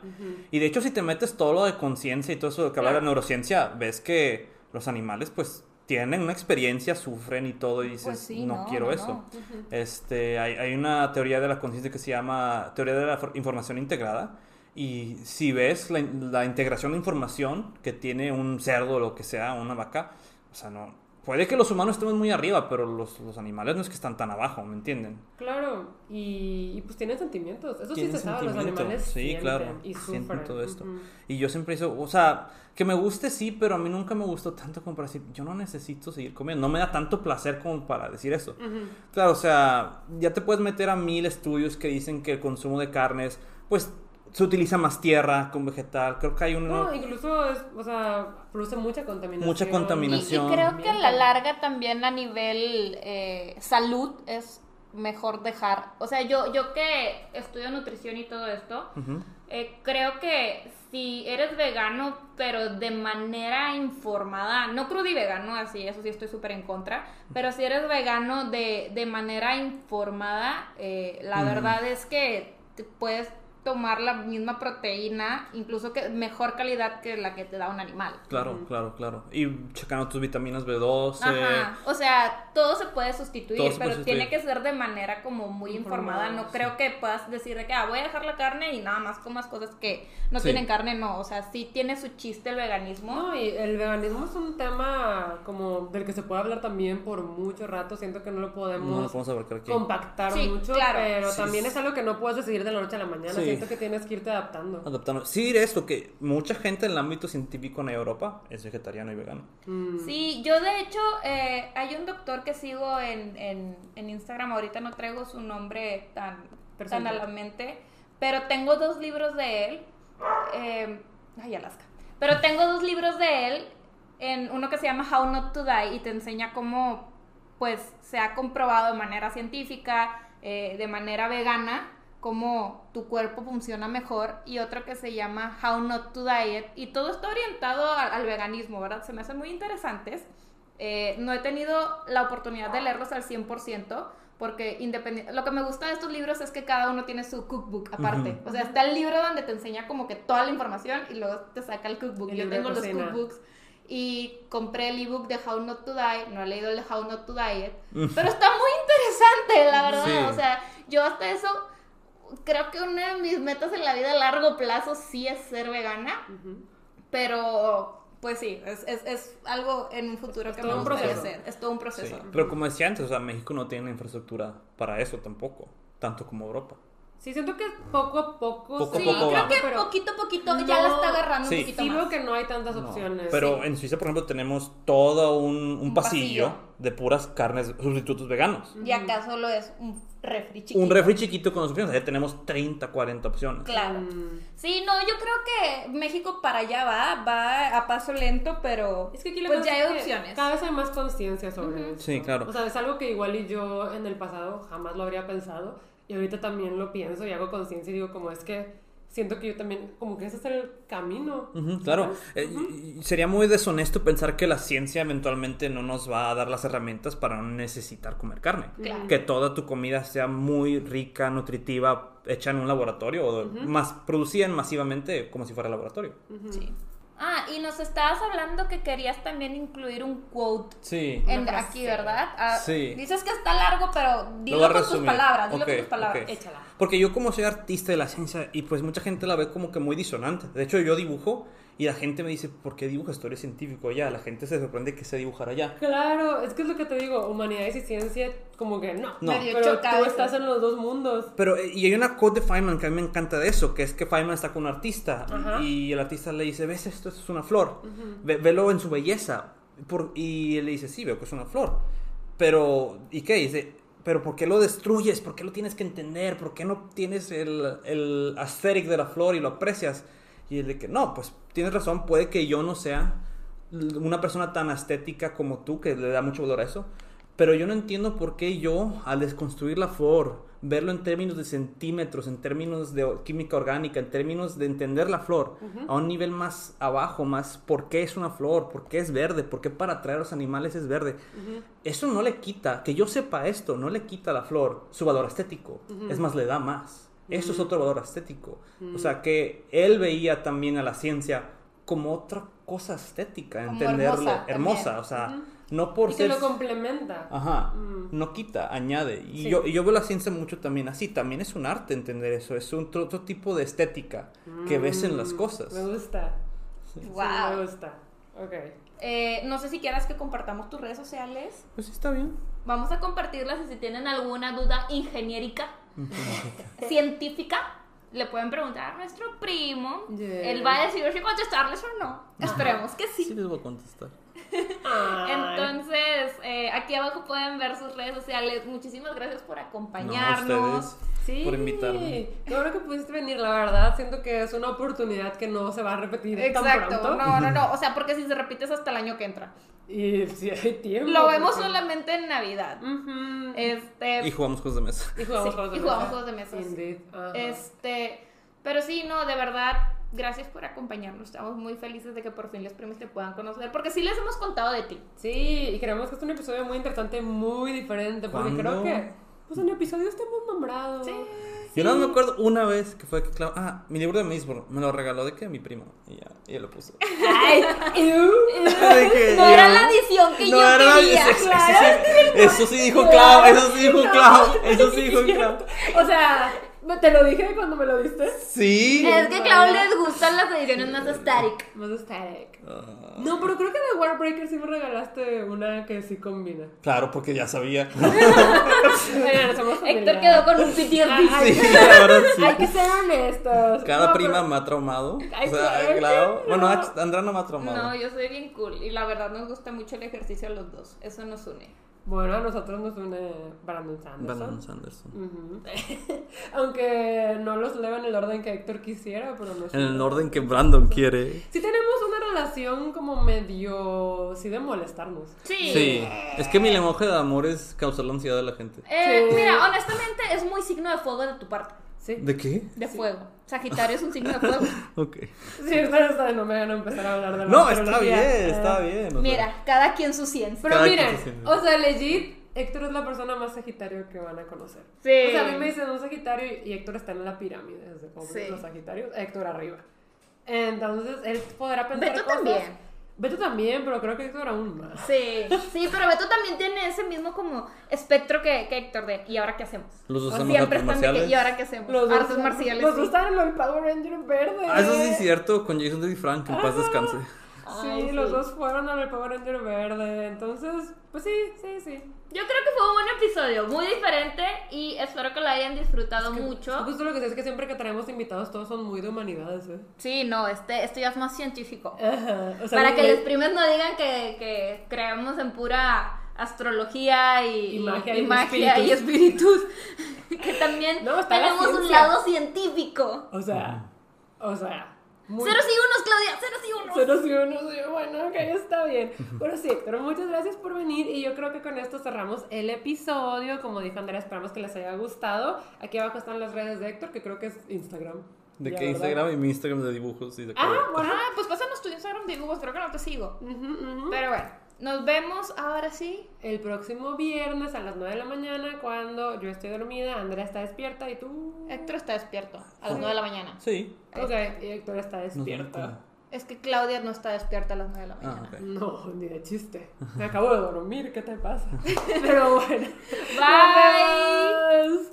Speaker 3: Y de hecho si te metes todo lo de conciencia y todo eso de que habla de
Speaker 2: Claro.
Speaker 3: neurociencia, ves que los animales pues tienen una experiencia, sufren y todo y dices,
Speaker 1: Pues sí,
Speaker 3: no,
Speaker 1: no,
Speaker 3: quiero
Speaker 1: no,
Speaker 3: eso.
Speaker 1: no.
Speaker 3: Este, hay, hay una teoría de la conciencia que se llama teoría de la for- información integrada. Y si ves la, la integración de información que tiene un cerdo o lo que sea, una vaca, o sea, no. Puede que los humanos estemos muy arriba, pero los, los animales no es que están tan abajo, ¿me entienden?
Speaker 2: Claro, y, y pues tienen sentimientos. Eso sí se sabe, los animales
Speaker 3: Sí,
Speaker 2: sienten
Speaker 3: claro,
Speaker 2: y
Speaker 3: sienten
Speaker 2: sufren.
Speaker 3: todo esto. Y yo siempre hice, o sea, que me guste sí, pero a mí nunca me gustó tanto como para decir, yo no necesito seguir comiendo, no me da tanto placer como para decir eso. Claro, o sea, ya te puedes meter a mil estudios que dicen que el consumo de carnes, pues se utiliza más tierra con vegetal. Creo que hay un...
Speaker 2: No, incluso es, o sea, produce mucha contaminación.
Speaker 3: Mucha
Speaker 1: Y, y
Speaker 3: contaminación.
Speaker 1: creo que a la larga también a nivel eh, salud es mejor dejar. O sea, yo, yo que estudio nutrición y todo esto, eh, creo que si eres vegano, pero de manera informada, no crudo y vegano, así, eso sí estoy súper en contra, pero si eres vegano de, de manera informada, eh, la verdad es que puedes tomar la misma proteína, incluso que mejor calidad que la que te da un animal.
Speaker 3: Claro, claro, claro. Y checando tus vitaminas B12.
Speaker 1: Ajá, o sea, todo se puede sustituir,
Speaker 3: se
Speaker 1: pero
Speaker 3: puede
Speaker 1: tiene
Speaker 3: sustituir.
Speaker 1: que ser de manera como muy informada. No
Speaker 2: sí.
Speaker 1: creo que puedas decir de que ah, voy a dejar la carne y nada más comas cosas que no
Speaker 3: Sí.
Speaker 1: tienen carne, no. O sea, sí tiene su chiste el veganismo.
Speaker 2: No, y el veganismo es un tema como del que se puede hablar también por mucho rato. Siento que no lo podemos
Speaker 3: No
Speaker 2: compactar
Speaker 1: Sí,
Speaker 2: mucho,
Speaker 1: claro.
Speaker 2: pero
Speaker 3: Sí.
Speaker 2: también es algo que no puedes decidir de la noche a la mañana. Siento que tienes que irte adaptando.
Speaker 3: Adaptando. Sí, esto, que mucha gente en el ámbito científico en Europa es vegetariano y vegano.
Speaker 2: Mm.
Speaker 1: Sí, yo de hecho, eh, hay un doctor que sigo en, en, en Instagram, ahorita no traigo su nombre tan, tan a la mente, pero tengo dos libros de él. eh, ay, Alaska. Pero tengo dos libros de él, en uno que se llama How Not to Die y te enseña cómo, pues, se ha comprobado de manera científica, eh, de manera vegana, cómo tu cuerpo funciona mejor y otro que se llama How Not to Diet y todo está orientado a- al veganismo, ¿verdad? Se me hacen muy interesantes. Eh, no he tenido la oportunidad de leerlos al 100% porque independiente, lo que me gusta de estos libros es que cada uno tiene su cookbook aparte.
Speaker 3: Ujú.
Speaker 1: O sea, está el libro donde te enseña como que toda la información y luego te saca el cookbook.
Speaker 2: El
Speaker 1: Yo tengo los
Speaker 2: cocina.
Speaker 1: cookbooks y compré el ebook de How Not to Die, no he leído el de How Not to Diet, pero está muy interesante, la verdad.
Speaker 3: Sí.
Speaker 1: O sea, yo hasta eso creo que una de mis metas en la vida a largo plazo sí es ser vegana, pero pues sí, es, es, es algo en un futuro
Speaker 2: Es
Speaker 1: que
Speaker 2: todo
Speaker 1: me gustaría hacer. Es todo un
Speaker 3: Sí.
Speaker 1: proceso.
Speaker 3: Pero como decía antes, o sea, México no tiene la infraestructura para eso tampoco, tanto como Europa.
Speaker 2: Sí, siento que poco a poco.
Speaker 3: Poco a
Speaker 1: Sí,
Speaker 3: poco
Speaker 1: creo
Speaker 3: va.
Speaker 1: que
Speaker 2: pero
Speaker 1: poquito a poquito ya la está agarrando
Speaker 3: Sí.
Speaker 1: un poquito
Speaker 2: Sí
Speaker 1: más.
Speaker 2: veo que no hay tantas
Speaker 3: No,
Speaker 2: opciones.
Speaker 3: Pero
Speaker 2: Sí.
Speaker 3: en Suiza, por ejemplo, tenemos todo un, un
Speaker 1: Un
Speaker 3: pasillo,
Speaker 1: pasillo.
Speaker 3: de puras carnes, sustitutos veganos.
Speaker 1: Y acá solo es un refri chiquito.
Speaker 3: Un refri chiquito con las opciones. Allá tenemos 30, 40 opciones.
Speaker 1: Claro.
Speaker 2: Mm.
Speaker 1: Sí, no, yo creo que México para allá va, va a paso lento, pero
Speaker 2: Es que aquí
Speaker 1: pues ya hay
Speaker 2: que
Speaker 1: opciones.
Speaker 2: Cada vez hay más conciencia sobre eso.
Speaker 3: Sí, claro.
Speaker 2: O sea, es algo que igual y yo en el pasado jamás lo habría pensado. Y ahorita también lo pienso y hago conciencia y digo, como es que siento que yo también, como que ese es el camino.
Speaker 3: Claro, Eh, sería muy deshonesto pensar que la ciencia eventualmente no nos va a dar las herramientas para no necesitar comer carne.
Speaker 1: Claro.
Speaker 3: Que toda tu comida sea muy rica, nutritiva, hecha en un laboratorio o más producida masivamente como si fuera laboratorio.
Speaker 1: Sí. Ah, y nos estabas hablando que querías también incluir un quote
Speaker 3: Sí.
Speaker 1: en, aquí. ¿verdad? Ah,
Speaker 3: Sí.
Speaker 1: Dices que está largo, pero
Speaker 3: Lo
Speaker 1: dilo con tus palabras, dilo con tus palabras.
Speaker 2: Échala.
Speaker 3: Porque yo como soy artista de la ciencia y pues mucha gente la ve como que muy disonante. De hecho yo dibujo y la gente me dice, ¿por qué dibujas? Tú eres científico allá. La gente se sorprende que sé dibujar allá.
Speaker 2: Claro, es que es lo que te digo, humanidades y ciencia, como que no.
Speaker 3: No.
Speaker 1: Medio
Speaker 2: Pero tú estás en los dos mundos.
Speaker 3: Pero, eh, y hay una quote de Feynman que a mí me encanta de eso, que es que Feynman está con un artista
Speaker 2: Ajá.
Speaker 3: y el artista le dice, ¿ves esto? Esto es una flor. Ve- velo en su belleza. Por- y él le dice, sí, veo que es una flor. Pero, ¿y qué? Dice, pero ¿por qué lo destruyes? ¿Por qué lo tienes que entender? ¿Por qué no tienes el, el aesthetic de la flor y lo aprecias? Y él de que, no, pues tienes razón, puede que yo no sea una persona tan estética como tú, que le da mucho valor a eso, pero yo no entiendo por qué yo, al desconstruir la flor, verlo en términos de centímetros, en términos de química orgánica, en términos de entender la flor, a un nivel más abajo, más por qué es una flor, por qué es verde, por qué para atraer a los animales es verde, eso no le quita, que yo sepa esto, no le quita a la flor su valor estético, es más, le da más. Eso es otro valor estético. O sea, que él veía también a la ciencia como otra cosa estética,
Speaker 1: Como
Speaker 3: entenderlo,
Speaker 1: hermosa
Speaker 3: o sea, no por
Speaker 2: Y que
Speaker 3: ser...
Speaker 2: lo complementa.
Speaker 3: Ajá,
Speaker 2: Mm.
Speaker 3: no quita, añade. Y,
Speaker 2: Sí.
Speaker 3: yo, y yo veo la ciencia mucho también así, también es un arte entender eso, es un otro, otro tipo de estética que ves en las
Speaker 2: Mm,
Speaker 3: cosas.
Speaker 2: Me gusta. Sí,
Speaker 1: Wow.
Speaker 2: me gusta. Ok.
Speaker 1: Eh, no sé si quieras que compartamos tus redes sociales.
Speaker 3: Pues sí, está bien.
Speaker 1: Vamos a compartirlas y si tienen alguna duda ingeniérica, científica, le pueden preguntar a nuestro primo.
Speaker 2: Yeah.
Speaker 1: Él va a decir si contestarles o no. Esperemos que sí.
Speaker 3: Sí les voy a contestar.
Speaker 1: Entonces, eh, aquí abajo pueden ver sus redes sociales. Muchísimas gracias por
Speaker 3: No, a
Speaker 1: acompañarnos.
Speaker 3: ustedes
Speaker 2: Sí,
Speaker 3: por invitarme.
Speaker 2: Qué bueno que pudiste venir, la verdad. Siento que es una oportunidad que no se va a repetir tan
Speaker 1: Exacto,
Speaker 2: pronto.
Speaker 1: no, no, no. O sea, porque si se repite es hasta el año que entra.
Speaker 2: Y si hay tiempo.
Speaker 1: Lo vemos
Speaker 2: porque-
Speaker 1: solamente en Navidad.
Speaker 2: Ujú.
Speaker 1: Este.
Speaker 3: Y jugamos juegos de mesa.
Speaker 2: Y jugamos
Speaker 1: sí,
Speaker 2: juegos de
Speaker 1: y jugamos
Speaker 2: mesa.
Speaker 1: juegos de mesa.
Speaker 2: Indeed. Ajá.
Speaker 1: Este, pero sí, no, de verdad, gracias por acompañarnos. Estamos muy felices de que por fin los premios te puedan conocer, porque sí les hemos contado de ti.
Speaker 2: Sí, y creemos que es un episodio muy interesante, muy diferente, porque
Speaker 3: ¿Cuándo?
Speaker 2: creo que pues en episodios te hemos nombrado.
Speaker 1: Sí.
Speaker 3: Yo no me acuerdo una vez que fue que, claro, ah, mi libro de Misbro me lo regaló de que mi primo. Y ya, y él lo puso.
Speaker 1: Ay,
Speaker 3: De que
Speaker 1: no era la edición que
Speaker 3: No
Speaker 1: yo
Speaker 3: era la-
Speaker 1: quería.
Speaker 3: Eso sí dijo Clau, eso sí dijo Clau, eso sí dijo Clau.
Speaker 2: O sea, te lo dije cuando me lo diste.
Speaker 3: Sí.
Speaker 1: Es que claro, les gustan las ediciones más static.
Speaker 2: Más static.
Speaker 3: Ah,
Speaker 2: No, pero creo que de Warbreaker sí me regalaste una que sí combina.
Speaker 3: Claro, porque ya sabía.
Speaker 2: Oigan, somos
Speaker 1: Héctor quedó con un PTSD.
Speaker 2: Ay,
Speaker 3: Sí, sí.
Speaker 2: Hay que ser honestos.
Speaker 3: Cada
Speaker 2: No,
Speaker 3: prima
Speaker 2: pero-
Speaker 3: me ha traumado.
Speaker 2: Ay,
Speaker 3: O sea,
Speaker 2: claro que
Speaker 3: claro.
Speaker 2: no.
Speaker 3: Bueno, Andrea no me ha traumado.
Speaker 1: No, yo soy bien cool y la verdad nos gusta mucho el ejercicio a los dos. Eso nos une.
Speaker 2: Bueno, a nosotros nos une Brandon Sanderson.
Speaker 3: Brandon Sanderson.
Speaker 2: Aunque no los leo en el orden que Héctor quisiera, pero no
Speaker 3: En el orden que Brandon quiere.
Speaker 2: Sí tenemos una relación como medio... Sí de molestarnos.
Speaker 1: Sí.
Speaker 3: Sí. Es que mi lenguaje de amor es causar la ansiedad de la gente.
Speaker 1: Eh,
Speaker 2: Sí.
Speaker 1: Mira, honestamente es muy signo de fuego de tu parte.
Speaker 2: Sí.
Speaker 3: ¿De qué?
Speaker 1: De fuego. Sagitario es un signo de fuego.
Speaker 3: Ok.
Speaker 2: Sí, ustedes está- no me van a empezar a hablar de la
Speaker 3: No, está bien, está bien. o sea.
Speaker 1: Mira, cada quien su ciencia.
Speaker 2: Pero
Speaker 3: Cada
Speaker 2: miren, o sea, legit, Héctor es la persona más sagitario que van a conocer.
Speaker 1: Sí.
Speaker 2: O sea, a mí me dicen un sagitario y Héctor está en la pirámide, desde como
Speaker 1: Sí.
Speaker 2: los sagitarios, Héctor arriba. Entonces, él podrá pensar
Speaker 1: Beto
Speaker 2: cosas.
Speaker 1: también.
Speaker 2: Beto también, pero creo que Héctor aún más.
Speaker 1: Sí, sí, pero Beto también tiene ese mismo como espectro que, que Héctor de ¿y ahora qué hacemos?
Speaker 3: Los dos
Speaker 1: O
Speaker 3: hacemos artes
Speaker 1: que
Speaker 3: marciales.
Speaker 1: ¿y ahora qué hacemos?
Speaker 2: Los dos,
Speaker 1: artes marciales.
Speaker 2: Los
Speaker 1: sí.
Speaker 2: dos están en el Power Ranger verde.
Speaker 3: Ah, eso sí es cierto, con Jason David Frank, que en paz descanse.
Speaker 2: Sí,
Speaker 1: Ay,
Speaker 2: los
Speaker 1: sí.
Speaker 2: dos fueron al Power Ranger verde. Entonces, pues sí, sí, sí.
Speaker 1: Yo creo que fue un buen episodio, muy diferente y espero que lo hayan disfrutado mucho.
Speaker 2: Justo lo que sé es que siempre que traemos invitados todos son muy de humanidades, ¿eh?
Speaker 1: Sí, no, este, esto ya es más científico.
Speaker 2: Ajá. O sea,
Speaker 1: Para que los primes no digan que, que creemos en pura astrología y,
Speaker 2: Y magia y
Speaker 1: magia y espíritus. que también
Speaker 2: No, está la
Speaker 1: tenemos un lado científico.
Speaker 2: O sea, o sea. Muy...
Speaker 1: Ceros y unos, Claudia, ceros y unos.
Speaker 2: Ceros y unos, bueno, ok, está bien. Pero sí, pero muchas gracias por venir y yo creo que con esto cerramos el episodio. Como dijo Andrea, esperamos que les haya gustado. Aquí abajo están las redes de Héctor, que creo que es Instagram.
Speaker 3: De
Speaker 2: Ya, ¿verdad?
Speaker 3: Instagram y mi Instagram de dibujos. y de
Speaker 2: Ah, bueno.
Speaker 1: Ah, pues pásanos tu Instagram de dibujos, creo que no te sigo. Pero bueno, nos vemos ahora sí.
Speaker 2: El próximo viernes a las 9 de la mañana, cuando yo estoy dormida, Andrea está despierta y tú.
Speaker 1: Héctor está despierto a las 9 de la mañana.
Speaker 3: Sí.
Speaker 2: Ok, y Héctor está despierta.
Speaker 1: Es que Claudia no está despierta a las 9 de la
Speaker 3: Ah,
Speaker 1: mañana.
Speaker 2: No, ni de chiste. Me acabo de dormir, ¿qué te pasa? Pero bueno.
Speaker 1: Bye.
Speaker 2: Nos vemos.